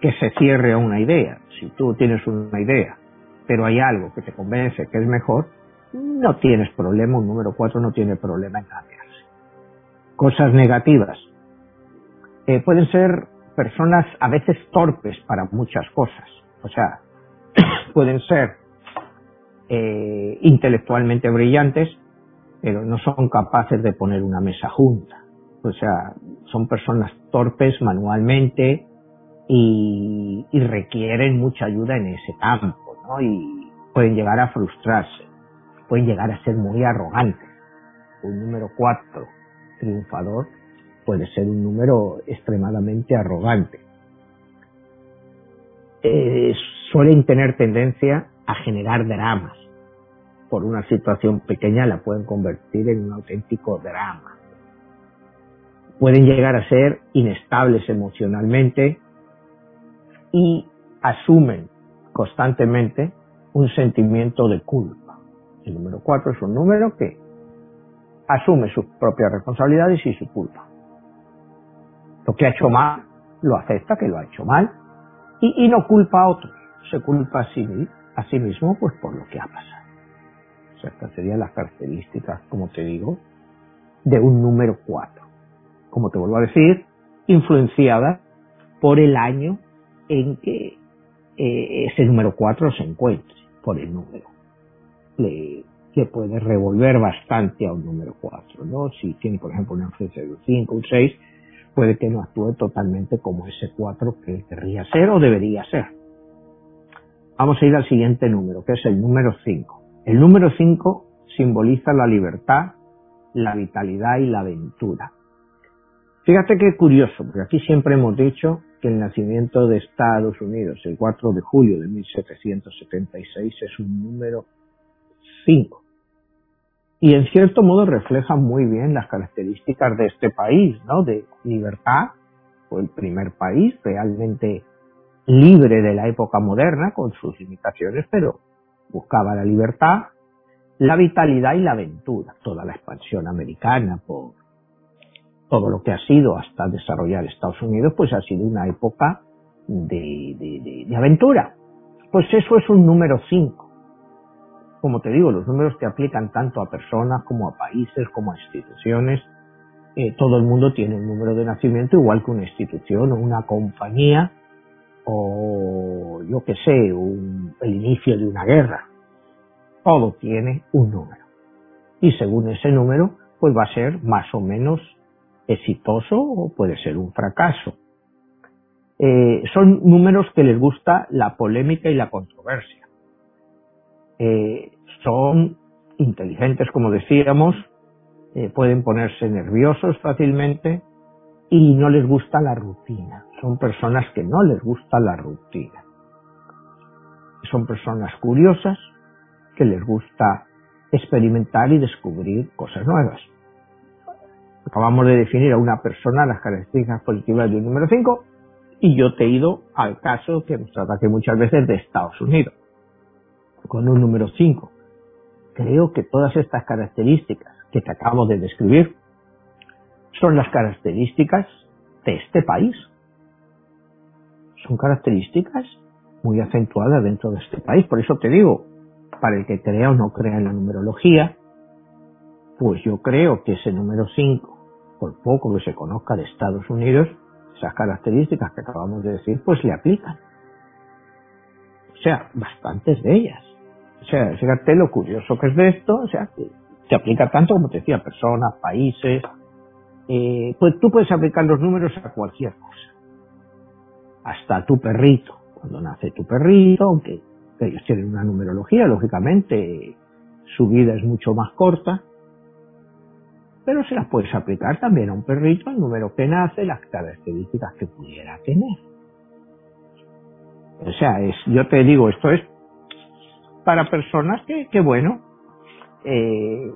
que se cierre a una idea. Si tú tienes una idea, pero hay algo que te convence que es mejor, no tienes problema, un número 4 no tiene problema en cambiarse. Cosas negativas. Eh, pueden ser personas a veces torpes para muchas cosas. O sea, pueden ser eh, intelectualmente brillantes, pero no son capaces de poner una mesa junta. O sea, son personas torpes manualmente y, requieren mucha ayuda en ese campo, ¿no? Y pueden llegar a frustrarse, pueden llegar a ser muy arrogantes. Un número cuatro triunfador puede ser un número extremadamente arrogante. Eh, suelen tener tendencia a generar dramas, por una situación pequeña la pueden convertir en un auténtico drama. Pueden llegar a ser inestables emocionalmente y asumen constantemente un sentimiento de culpa. El número cuatro es un número que asume sus propias responsabilidades y su culpa. Lo que ha hecho mal, lo acepta que lo ha hecho mal y, no culpa a otros, se culpa a sí, a sí mismo pues por lo que ha pasado. Estas serían las características, como te digo, de un número 4. Como te vuelvo a decir, influenciada por el año en que eh, ese número 4 se encuentre, por el número. Le, le puede revolver bastante a un número 4, ¿no? Si tiene, por ejemplo, una influencia de un 5, un 6, puede que no actúe totalmente como ese 4 que querría ser o debería ser. Vamos a ir al siguiente número, que es el número 5. El número 5 simboliza la libertad, la vitalidad y la aventura. Fíjate qué curioso, porque aquí siempre hemos dicho que el nacimiento de Estados Unidos, el 4 de julio de 1776, es un número 5. Y en cierto modo refleja muy bien las características de este país, ¿no? De libertad, fue el primer país realmente libre de la época moderna, con sus limitaciones, pero buscaba la libertad, la vitalidad y la aventura. Toda la expansión americana por todo lo que ha sido hasta desarrollar Estados Unidos, pues ha sido una época de, aventura. Pues eso es un número 5. Como te digo, los números que aplican tanto a personas como a países, como a instituciones. Eh, todo el mundo tiene un número de nacimiento igual que una institución o una compañía o yo qué sé, el inicio de una guerra. Todo tiene un número. Y según ese número, pues va a ser más o menos exitoso o puede ser un fracaso. Eh, son números que les gusta la polémica y la controversia. Eh, son inteligentes, como decíamos, eh, pueden ponerse nerviosos fácilmente, y no les gusta la rutina. Son personas que no les gusta la rutina. Son personas curiosas que les gusta experimentar y descubrir cosas nuevas. Acabamos de definir a una persona las características positivas de un número 5 y yo te he ido al caso que nos trata que muchas veces de Estados Unidos, con un número 5. Creo que todas estas características que te acabo de describir son las características de este país. Son características muy acentuadas dentro de este país. Por eso te digo, para el que crea o no crea en la numerología, pues yo creo que ese número 5, por poco que se conozca de Estados Unidos, esas características que acabamos de decir, pues le aplican. O sea, bastantes de ellas. O sea, fíjate lo curioso que es de esto, o sea, se aplica tanto como te decía, personas, países, eh, pues tú puedes aplicar los números a cualquier cosa. Hasta tu perrito. Cuando nace tu perrito, aunque ellos tienen una numerología, lógicamente su vida es mucho más corta, pero se las puedes aplicar también a un perrito, el número que nace, las características que pudiera tener. O sea, es, yo te digo, esto es para personas que, que bueno, eh,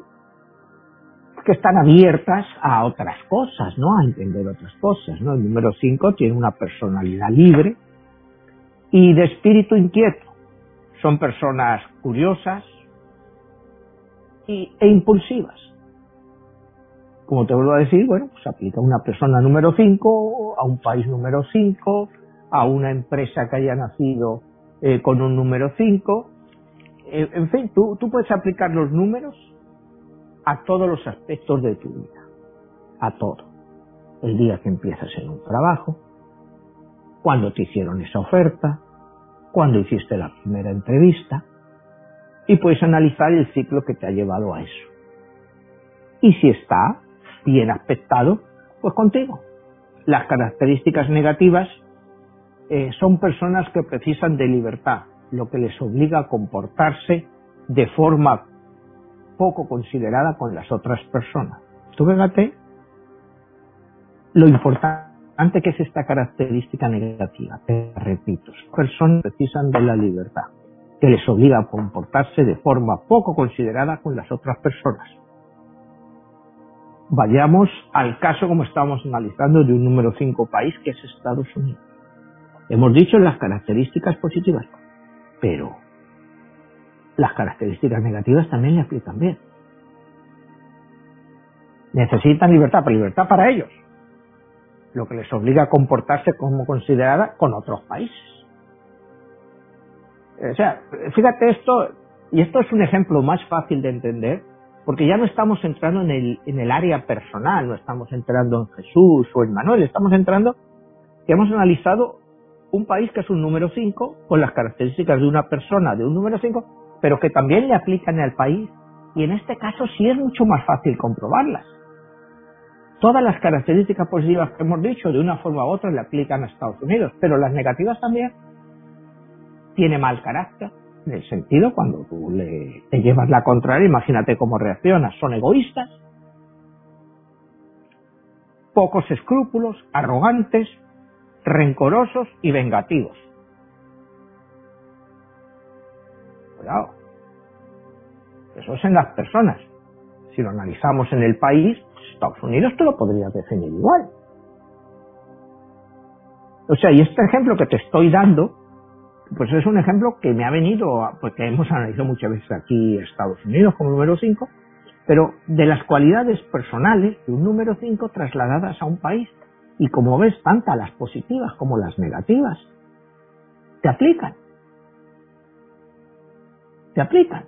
que están abiertas a otras cosas, ¿no? A entender otras cosas, ¿no? El número 5 tiene una personalidad libre y de espíritu inquieto. Son personas curiosas y, e impulsivas. Como te vuelvo a decir, bueno, pues aplica a una persona número 5, a un país número 5, a una empresa que haya nacido eh, con un número 5. Eh, en fin, tú, tú puedes aplicar los números a todos los aspectos de tu vida, a todo. El día que empiezas en un trabajo, cuando te hicieron esa oferta, cuando hiciste la primera entrevista, y puedes analizar el ciclo que te ha llevado a eso. Y si está bien aspectado, pues contigo. Las características negativas eh, son personas que precisan de libertad, lo que les obliga a comportarse de forma poco considerada con las otras personas. Tú fíjate lo importante que es esta característica negativa. Te repito, personas precisan de la libertad, que les obliga a comportarse de forma poco considerada con las otras personas. Vayamos al caso como estamos analizando de un número 5 país que es Estados Unidos. Hemos dicho las características positivas, pero las características negativas también le aplican bien. Necesitan libertad, pero libertad para ellos, lo que les obliga a comportarse como considerada con otros países. O sea, fíjate esto, y esto es un ejemplo más fácil de entender, porque ya no estamos entrando en el, en el área personal, no estamos entrando en Jesús o en Manuel, estamos entrando que hemos analizado un país que es un número 5 con las características de una persona de un número 5 pero que también le aplican al país y en este caso sí es mucho más fácil comprobarlas. Todas las características positivas que hemos dicho de una forma u otra le aplican a Estados Unidos, pero las negativas también. Tiene mal carácter, en el sentido cuando tú le, te llevas la contraria, imagínate cómo reaccionas. Son egoístas, pocos escrúpulos, arrogantes, rencorosos y vengativos. Eso es en las personas. Si lo analizamos en el país, Estados Unidos tú lo podrías definir igual. O sea, y este ejemplo que te estoy dando, pues es un ejemplo que me ha venido, porque hemos analizado muchas veces aquí Estados Unidos como número 5, pero de las cualidades personales de un número 5 trasladadas a un país. Y como ves, tanto las positivas como las negativas te aplican se aplican.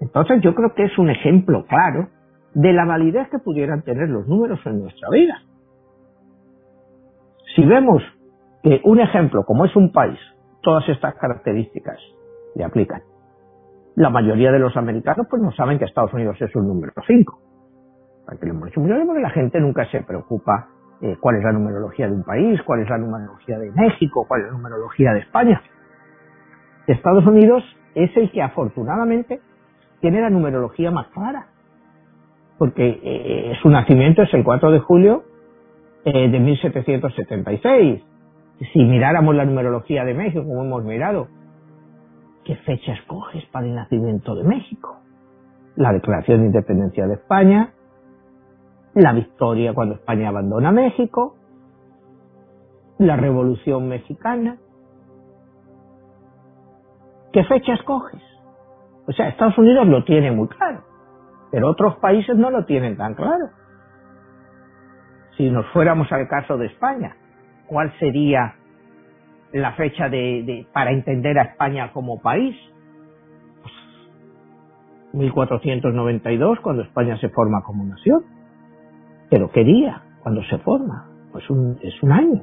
Entonces yo creo que es un ejemplo claro de la validez que pudieran tener los números en nuestra vida. Si vemos que un ejemplo como es un país, todas estas características le aplican. La mayoría de los americanos pues no saben que Estados Unidos es un número 5. Porque la gente nunca se preocupa eh, cuál es la numerología de un país, cuál es la numerología de México, cuál es la numerología de España. Estados Unidos es el que afortunadamente tiene la numerología más clara, porque eh, su nacimiento es el 4 de julio eh, de 1776. Si miráramos la numerología de México, como hemos mirado, ¿qué fecha escoges para el nacimiento de México? La declaración de independencia de España, la victoria cuando España abandona México, la revolución mexicana, ¿Qué fecha escoges? O sea, Estados Unidos lo tiene muy claro, pero otros países no lo tienen tan claro. Si nos fuéramos al caso de España, ¿cuál sería la fecha de, para entender a España como país? 1492, pues, cuando España se forma como nación. Pero ¿qué día? Cuando se forma. pues un, es un año.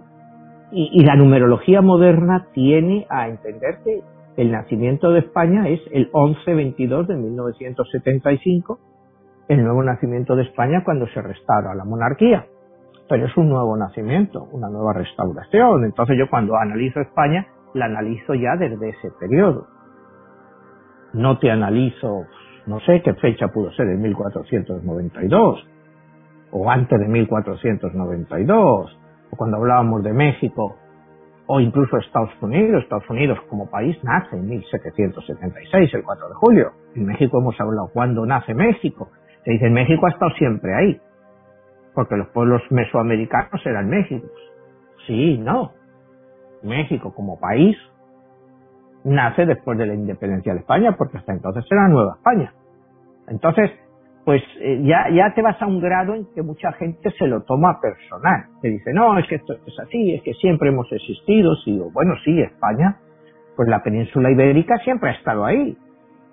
Y, y la numerología moderna tiene a entender que el nacimiento de España es el 11-22 de 1975, el nuevo nacimiento de España cuando se restaura la monarquía. Pero es un nuevo nacimiento, una nueva restauración. Entonces yo cuando analizo España, la analizo ya desde ese periodo. No te analizo, no sé qué fecha pudo ser, en 1492, o antes de 1492, o cuando hablábamos de México, o incluso Estados Unidos. Estados Unidos como país nace en 1776, el 4 de julio. En México hemos hablado cuándo nace México. Se dice, México ha estado siempre ahí, porque los pueblos mesoamericanos eran México. Sí, no. México como país nace después de la independencia de España, porque hasta entonces era Nueva España. Entonces, pues eh, ya, ya te vas a un grado en que mucha gente se lo toma personal. Te dice, no, es que esto es así, es que siempre hemos existido. Digo, bueno, sí, España, pues la península ibérica siempre ha estado ahí.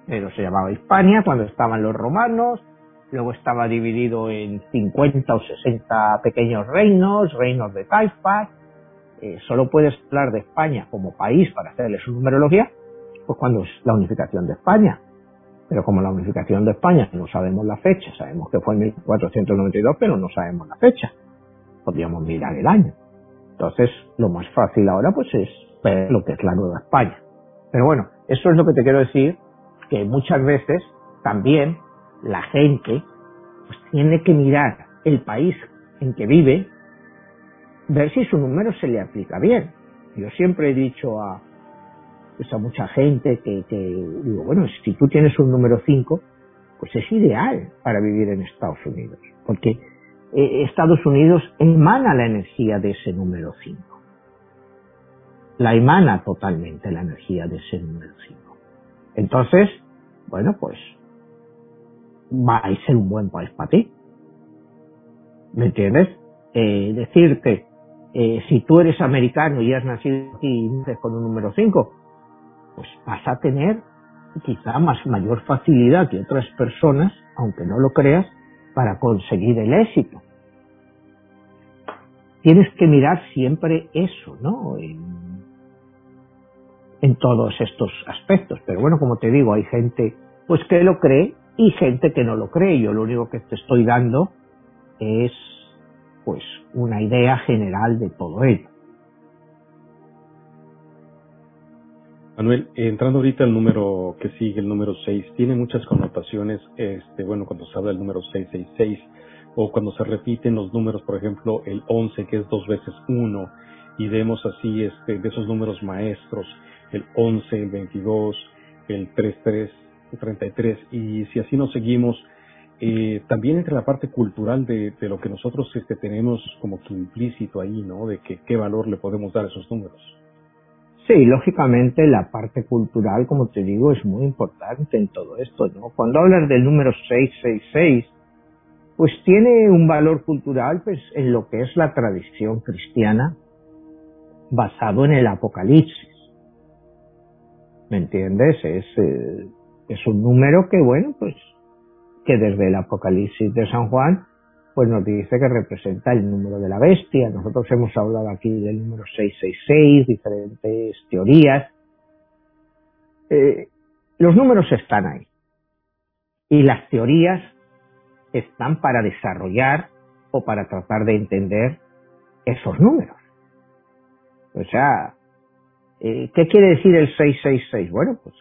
Pero se llamaba España cuando estaban los romanos, luego estaba dividido en 50 o 60 pequeños reinos, reinos de taifas. Eh, solo puedes hablar de España como país para hacerle su numerología, pues cuando es la unificación de España pero como la unificación de España no sabemos la fecha, sabemos que fue en 1492, pero no sabemos la fecha. Podríamos mirar el año. Entonces, lo más fácil ahora pues es ver lo que es la Nueva España. Pero bueno, eso es lo que te quiero decir, que muchas veces también la gente pues tiene que mirar el país en que vive, ver si su número se le aplica bien. Yo siempre he dicho a, pues a mucha gente que, digo, bueno, si tú tienes un número 5, pues es ideal para vivir en Estados Unidos, porque eh, Estados Unidos emana la energía de ese número 5. La emana totalmente la energía de ese número 5. Entonces, bueno, pues va a ser un buen país para ti. ¿Me entiendes? Eh, decirte, eh, si tú eres americano y has nacido aquí y naces con un número 5, pues vas a tener quizá más mayor facilidad que otras personas, aunque no lo creas, para conseguir el éxito. Tienes que mirar siempre eso, ¿no? En, todos estos aspectos. Pero bueno, como te digo, hay gente pues que lo cree y gente que no lo cree. Yo lo único que te estoy dando es pues una idea general de todo ello. Manuel, entrando ahorita al número que sigue, el número 6, tiene muchas connotaciones, este, bueno, cuando se habla del número 666, o cuando se repiten los números, por ejemplo, el 11, que es dos veces 1, y vemos así este, de esos números maestros, el 11, el 22, el 33, el 33, y si así nos seguimos, eh, también entre la parte cultural de, de lo que nosotros este, tenemos como que implícito ahí, ¿no? De que qué valor le podemos dar a esos números. Sí, lógicamente la parte cultural, como te digo, es muy importante en todo esto, ¿no? Cuando hablas del número 666, pues tiene un valor cultural pues en lo que es la tradición cristiana basado en el Apocalipsis. ¿Me entiendes? Es, eh, es un número que, bueno, pues que desde el Apocalipsis de San Juan pues nos dice que representa el número de la bestia. Nosotros hemos hablado aquí del número 666, diferentes teorías. Eh, los números están ahí. Y las teorías están para desarrollar o para tratar de entender esos números. O sea, eh, ¿qué quiere decir el 666? Bueno, pues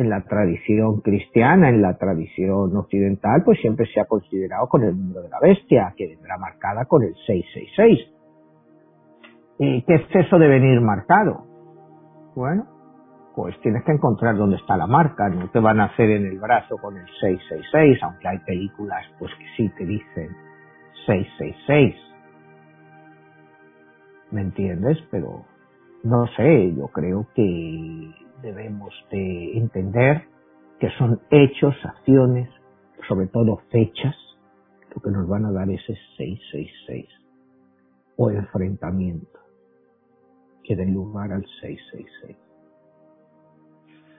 en la tradición cristiana, en la tradición occidental, pues siempre se ha considerado con el número de la bestia, que vendrá marcada con el 666. ¿Y qué es eso de venir marcado? Bueno, pues tienes que encontrar dónde está la marca, no te van a hacer en el brazo con el 666, aunque hay películas pues que sí te dicen 666. ¿Me entiendes? Pero no sé, yo creo que debemos de entender que son hechos, acciones, sobre todo fechas, lo que nos van a dar ese 666 o enfrentamiento que den lugar al 666.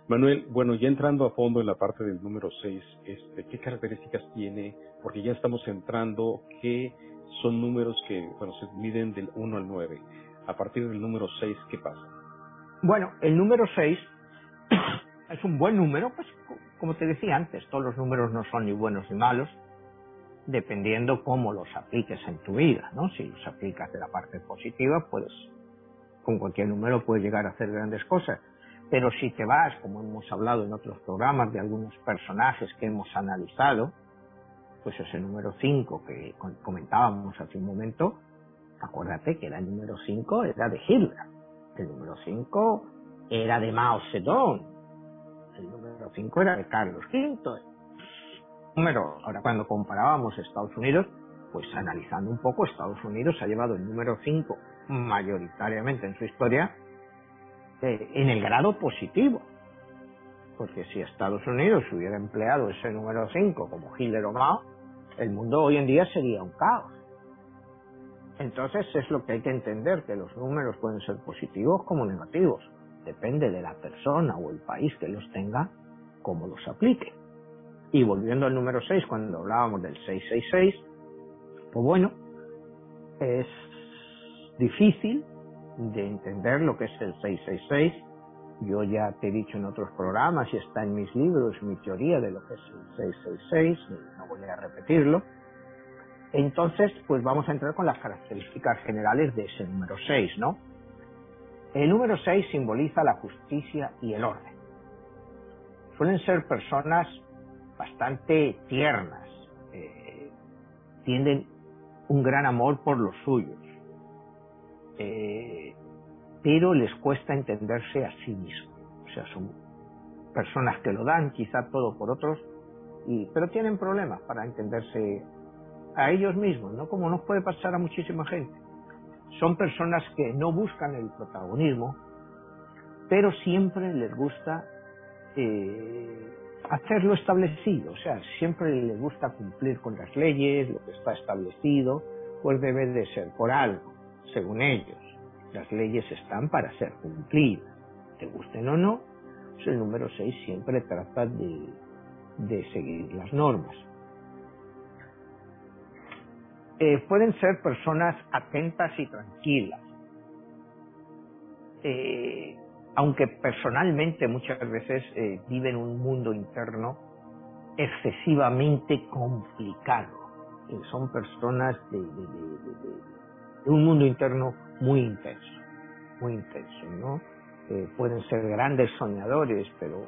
Manuel, bueno, ya entrando a fondo en la parte del número 6, este, ¿qué características tiene? Porque ya estamos entrando qué son números que, bueno, se miden del 1 al 9. A partir del número 6, ¿qué pasa? Bueno, el número 6 es un buen número, pues como te decía antes, todos los números no son ni buenos ni malos, dependiendo cómo los apliques en tu vida, ¿no? Si los aplicas de la parte positiva, pues con cualquier número puedes llegar a hacer grandes cosas. Pero si te vas, como hemos hablado en otros programas de algunos personajes que hemos analizado, pues ese número 5 que comentábamos hace un momento, acuérdate que el número 5 era de Hitler, el número 5 era de Mao Zedong, el número 5 era de Carlos V. Ahora cuando comparábamos Estados Unidos, pues analizando un poco, Estados Unidos ha llevado el número 5 mayoritariamente en su historia eh, en el grado positivo. Porque si Estados Unidos hubiera empleado ese número 5 como Hitler o Mao, el mundo hoy en día sería un caos. Entonces es lo que hay que entender, que los números pueden ser positivos como negativos. Depende de la persona o el país que los tenga, cómo los aplique. Y volviendo al número 6, cuando hablábamos del 666, pues bueno, es difícil de entender lo que es el 666. Yo ya te he dicho en otros programas y está en mis libros mi teoría de lo que es el 666, no voy a repetirlo. Entonces, pues vamos a entrar con las características generales de ese número 6, ¿no? El número 6 simboliza la justicia y el orden. Suelen ser personas bastante tiernas, eh, tienden un gran amor por los suyos, eh, pero les cuesta entenderse a sí mismos. O sea, son personas que lo dan quizá todo por otros, y, pero tienen problemas para entenderse a ellos mismos, ¿no? Como nos puede pasar a muchísima gente. Son personas que no buscan el protagonismo, pero siempre les gusta eh, hacer lo establecido, o sea, siempre les gusta cumplir con las leyes, lo que está establecido, pues debe de ser por algo según ellos. Las leyes están para ser cumplidas, te gusten o no. Pues el número 6 siempre trata de, de seguir las normas. Eh, pueden ser personas atentas y tranquilas. Eh, aunque personalmente muchas veces eh, viven un mundo interno excesivamente complicado. son personas de, un mundo interno muy intenso, muy intenso, ¿no? Pueden ser grandes soñadores, pero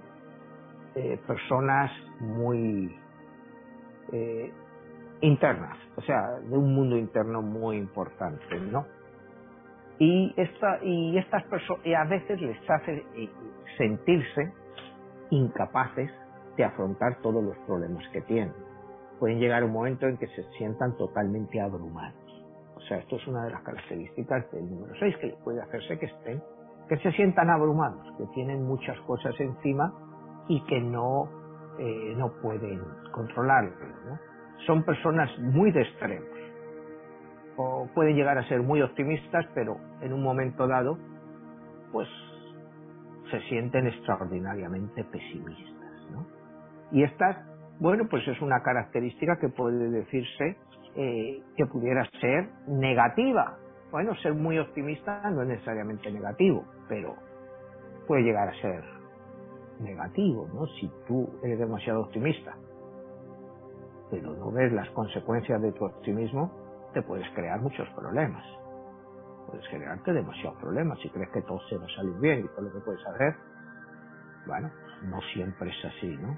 personas muy internas, o sea, de un mundo interno muy importante, ¿no? Y, esta, y estas personas, a veces les hace sentirse incapaces de afrontar todos los problemas que tienen. Pueden llegar un momento en que se sientan totalmente abrumados o sea, esto es una de las características del número 6, que puede hacerse que estén, que se sientan abrumados, que tienen muchas cosas encima y que no, eh, no pueden controlarlo. Son personas muy de extremos. O pueden llegar a ser muy optimistas, pero en un momento dado, pues se sienten extraordinariamente pesimistas. ¿no? Y esta, bueno, pues es una característica que puede decirse eh, que pudiera ser negativa. Bueno, ser muy optimista no es necesariamente negativo, pero puede llegar a ser negativo, ¿no? Si tú eres demasiado optimista, pero no ves las consecuencias de tu optimismo, te puedes crear muchos problemas. Puedes crearte demasiados problemas si crees que todo se va a salir bien y todo lo que puedes hacer. Bueno, no siempre es así, ¿no?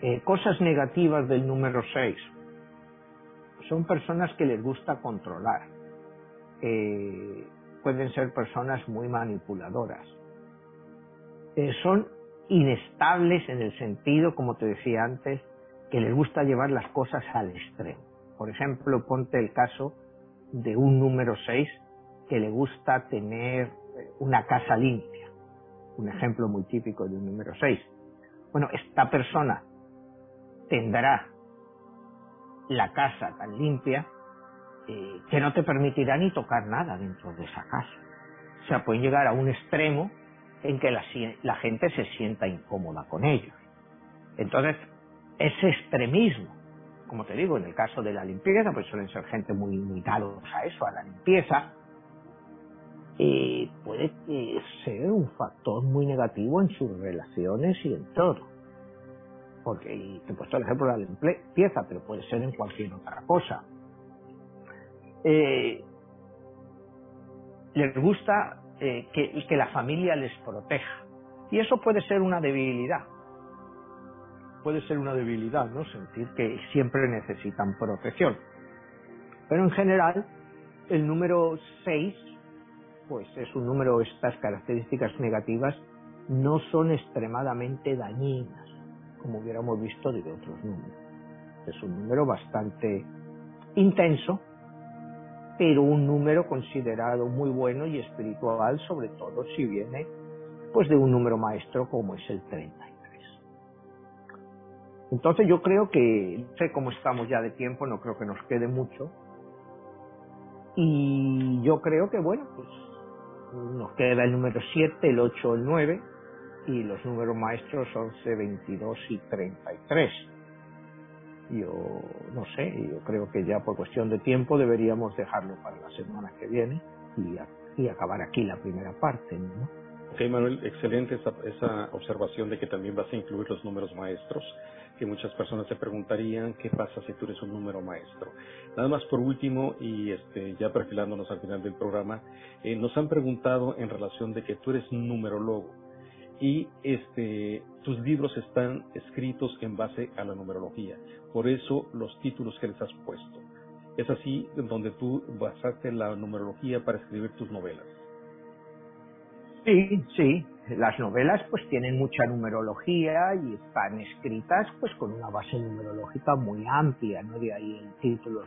Eh, cosas negativas del número 6 son personas que les gusta controlar. Eh, pueden ser personas muy manipuladoras. Eh, son inestables en el sentido, como te decía antes, que les gusta llevar las cosas al extremo. Por ejemplo, ponte el caso de un número 6 que le gusta tener eh, una casa limpia. Un ejemplo muy típico de un número 6. Bueno, esta persona tendrá la casa tan limpia eh, que no te permitirá ni tocar nada dentro de esa casa. O sea, pueden llegar a un extremo en que la, la gente se sienta incómoda con ellos. Entonces, ese extremismo como te digo, en el caso de la limpieza, pues suelen ser gente muy, dados a eso, a la limpieza, eh, puede ser un factor muy negativo en sus relaciones y en todo. Porque, te he puesto el ejemplo de la limpieza, pero puede ser en cualquier otra cosa. Eh, les gusta eh, que la familia les proteja. Y eso puede ser una debilidad. Puede ser una debilidad, ¿no? Sentir que siempre necesitan protección. Pero en general, el número 6 pues es un número, estas características negativas no son extremadamente dañinas, como hubiéramos visto de otros números. Es un número bastante intenso, pero un número considerado muy bueno y espiritual, sobre todo si viene pues de un número maestro como es el 33. Entonces yo creo que, sé cómo estamos ya de tiempo, no creo que nos quede mucho. Y yo creo que, bueno, pues nos queda el número 7, el 8, el 9 y los números maestros 11, 22 y 33. Yo no sé, yo creo que ya por cuestión de tiempo deberíamos dejarlo para la semana que viene y, y acabar aquí la primera parte. ¿no? Ok, Manuel, excelente esa, esa observación de que también vas a incluir los números maestros que muchas personas se preguntarían qué pasa si tú eres un número maestro. Nada más por último, y este, ya perfilándonos al final del programa, eh, nos han preguntado en relación de que tú eres numerólogo y este, tus libros están escritos en base a la numerología. Por eso los títulos que les has puesto. Es así donde tú basaste la numerología para escribir tus novelas. Sí, sí, las novelas pues tienen mucha numerología y están escritas pues con una base numerológica muy amplia, ¿no? De ahí el título,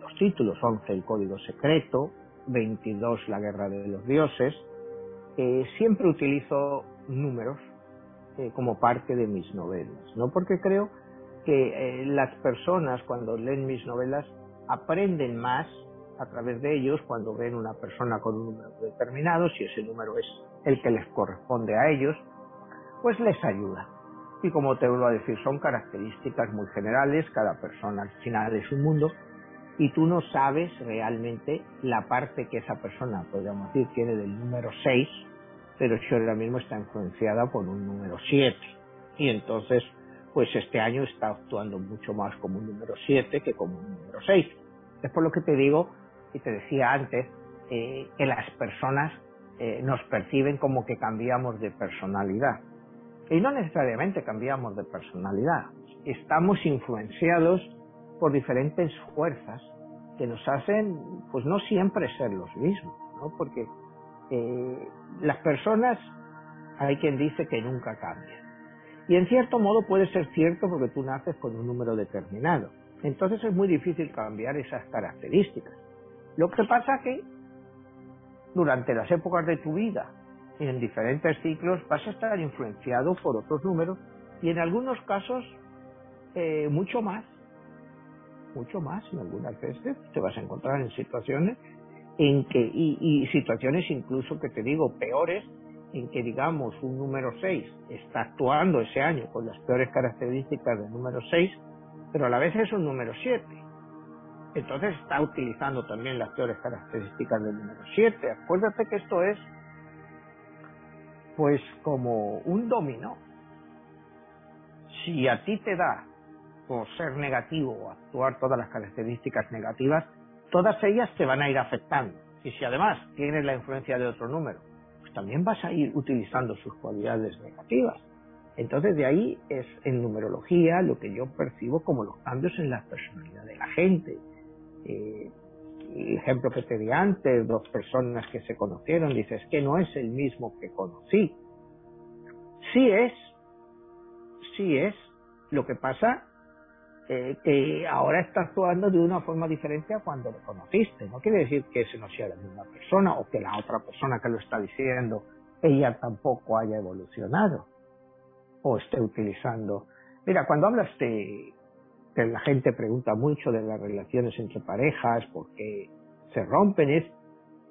los títulos, 11 el código secreto, 22 la guerra de los dioses. Eh, siempre utilizo números eh, como parte de mis novelas, ¿no? Porque creo que eh, las personas cuando leen mis novelas aprenden más a través de ellos cuando ven una persona con un número determinado, si ese número es el que les corresponde a ellos, pues les ayuda. Y como te vuelvo a decir, son características muy generales, cada persona al final es un mundo, y tú no sabes realmente la parte que esa persona, podríamos decir, tiene del número 6, pero si ahora mismo está influenciada por un número 7. Y entonces, pues este año está actuando mucho más como un número 7 que como un número 6. Es por lo que te digo y te decía antes, eh, que las personas eh, nos perciben como que cambiamos de personalidad. Y no necesariamente cambiamos de personalidad. Estamos influenciados por diferentes fuerzas que nos hacen, pues no siempre ser los mismos, ¿no? Porque eh, las personas, hay quien dice que nunca cambian. Y en cierto modo puede ser cierto porque tú naces con un número determinado. Entonces es muy difícil cambiar esas características. Lo que pasa que durante las épocas de tu vida, en diferentes ciclos, vas a estar influenciado por otros números y en algunos casos eh, mucho más, mucho más, en algunas veces te vas a encontrar en situaciones en que, y, y situaciones incluso que te digo peores, en que digamos un número 6 está actuando ese año con las peores características del número 6, pero a la vez es un número 7 entonces está utilizando también las peores características del número 7. Acuérdate que esto es pues como un dominó. Si a ti te da por ser negativo o actuar todas las características negativas, todas ellas te van a ir afectando. Y si además tienes la influencia de otro número, pues también vas a ir utilizando sus cualidades negativas. Entonces de ahí es en numerología lo que yo percibo como los cambios en la personalidad de la gente eh, ejemplo que te di antes, dos personas que se conocieron, dices que no es el mismo que conocí. Sí es, sí es. Lo que pasa eh, que ahora está actuando de una forma diferente a cuando lo conociste. No quiere decir que ese no sea la misma persona o que la otra persona que lo está diciendo, ella tampoco haya evolucionado o esté utilizando. Mira, cuando hablas de, la gente pregunta mucho de las relaciones entre parejas, porque se rompen, es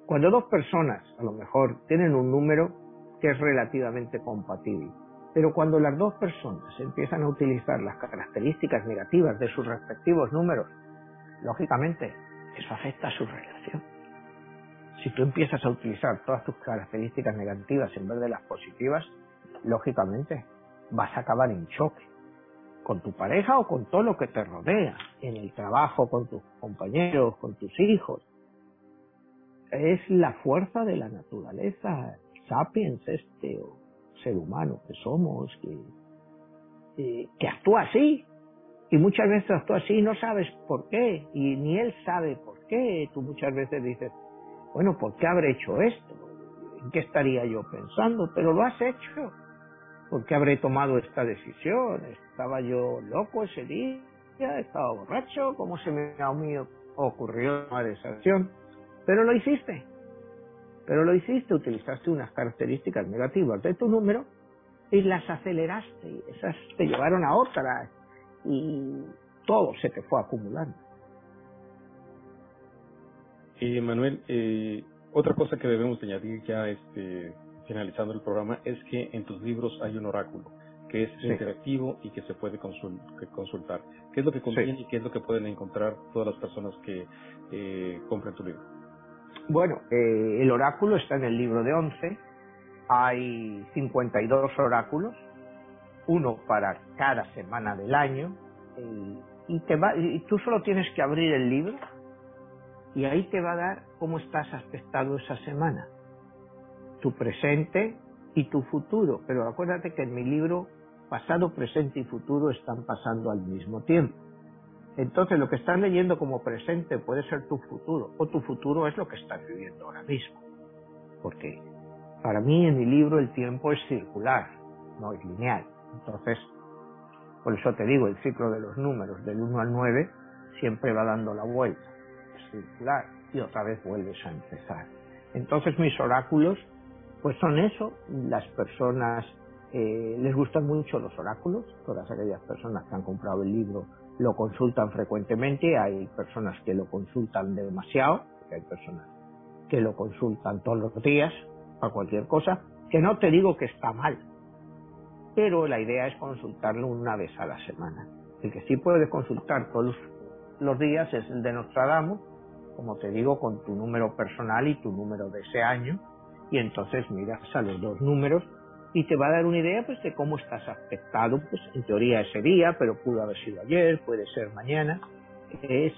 cuando dos personas a lo mejor tienen un número que es relativamente compatible. Pero cuando las dos personas empiezan a utilizar las características negativas de sus respectivos números, lógicamente eso afecta a su relación. Si tú empiezas a utilizar todas tus características negativas en vez de las positivas, lógicamente vas a acabar en choque con tu pareja o con todo lo que te rodea, en el trabajo, con tus compañeros, con tus hijos. Es la fuerza de la naturaleza, sapiens este, o ser humano que somos, que, que actúa así. Y muchas veces actúa así y no sabes por qué, y ni él sabe por qué. Tú muchas veces dices, bueno, ¿por qué habré hecho esto? ¿En qué estaría yo pensando? Pero lo has hecho ¿Por qué habré tomado esta decisión? ¿Estaba yo loco ese día? ¿Estaba borracho? ¿Cómo se me ocurrió tomar esa acción? Pero lo hiciste. Pero lo hiciste, utilizaste unas características negativas de tu número y las aceleraste. Esas te llevaron a otras y todo se te fue acumulando. Y Manuel, eh, otra cosa que debemos añadir ya este, finalizando el programa, es que en tus libros hay un oráculo que es interactivo y que se puede consultar. ¿Qué es lo que contiene y qué es lo que pueden encontrar todas las personas que eh, compren tu libro? Bueno, eh, el oráculo está en el libro de 11. Hay 52 oráculos, uno para cada semana del año. y, te va, y tú solo tienes que abrir el libro y ahí te va a dar cómo estás aspectado esa semana tu presente y tu futuro. Pero acuérdate que en mi libro pasado, presente y futuro están pasando al mismo tiempo. Entonces lo que estás leyendo como presente puede ser tu futuro o tu futuro es lo que estás viviendo ahora mismo. Porque para mí en mi libro el tiempo es circular, no es lineal. Entonces, por eso te digo, el ciclo de los números del 1 al 9 siempre va dando la vuelta, es circular y otra vez vuelves a empezar. Entonces mis oráculos pues son eso, las personas eh, les gustan mucho los oráculos, todas aquellas personas que han comprado el libro lo consultan frecuentemente, hay personas que lo consultan demasiado, hay personas que lo consultan todos los días para cualquier cosa, que no te digo que está mal, pero la idea es consultarlo una vez a la semana. El que sí puede consultar todos los días es el de Nostradamus, como te digo, con tu número personal y tu número de ese año, y entonces miras a los dos números y te va a dar una idea pues de cómo estás afectado, pues en teoría ese día, pero pudo haber sido ayer, puede ser mañana. Es,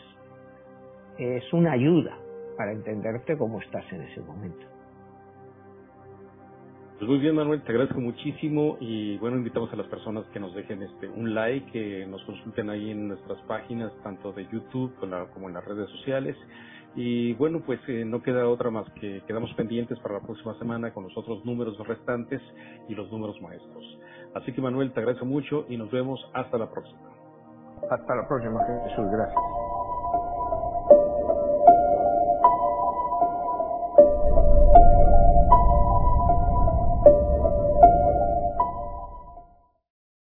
es una ayuda para entenderte cómo estás en ese momento. Pues muy bien, Manuel, te agradezco muchísimo y bueno, invitamos a las personas que nos dejen este un like, que nos consulten ahí en nuestras páginas, tanto de YouTube como en las redes sociales. Y bueno, pues eh, no queda otra más que quedamos pendientes para la próxima semana con los otros números restantes y los números maestros. Así que Manuel, te agradezco mucho y nos vemos hasta la próxima. Hasta la próxima, Jesús. Gracias.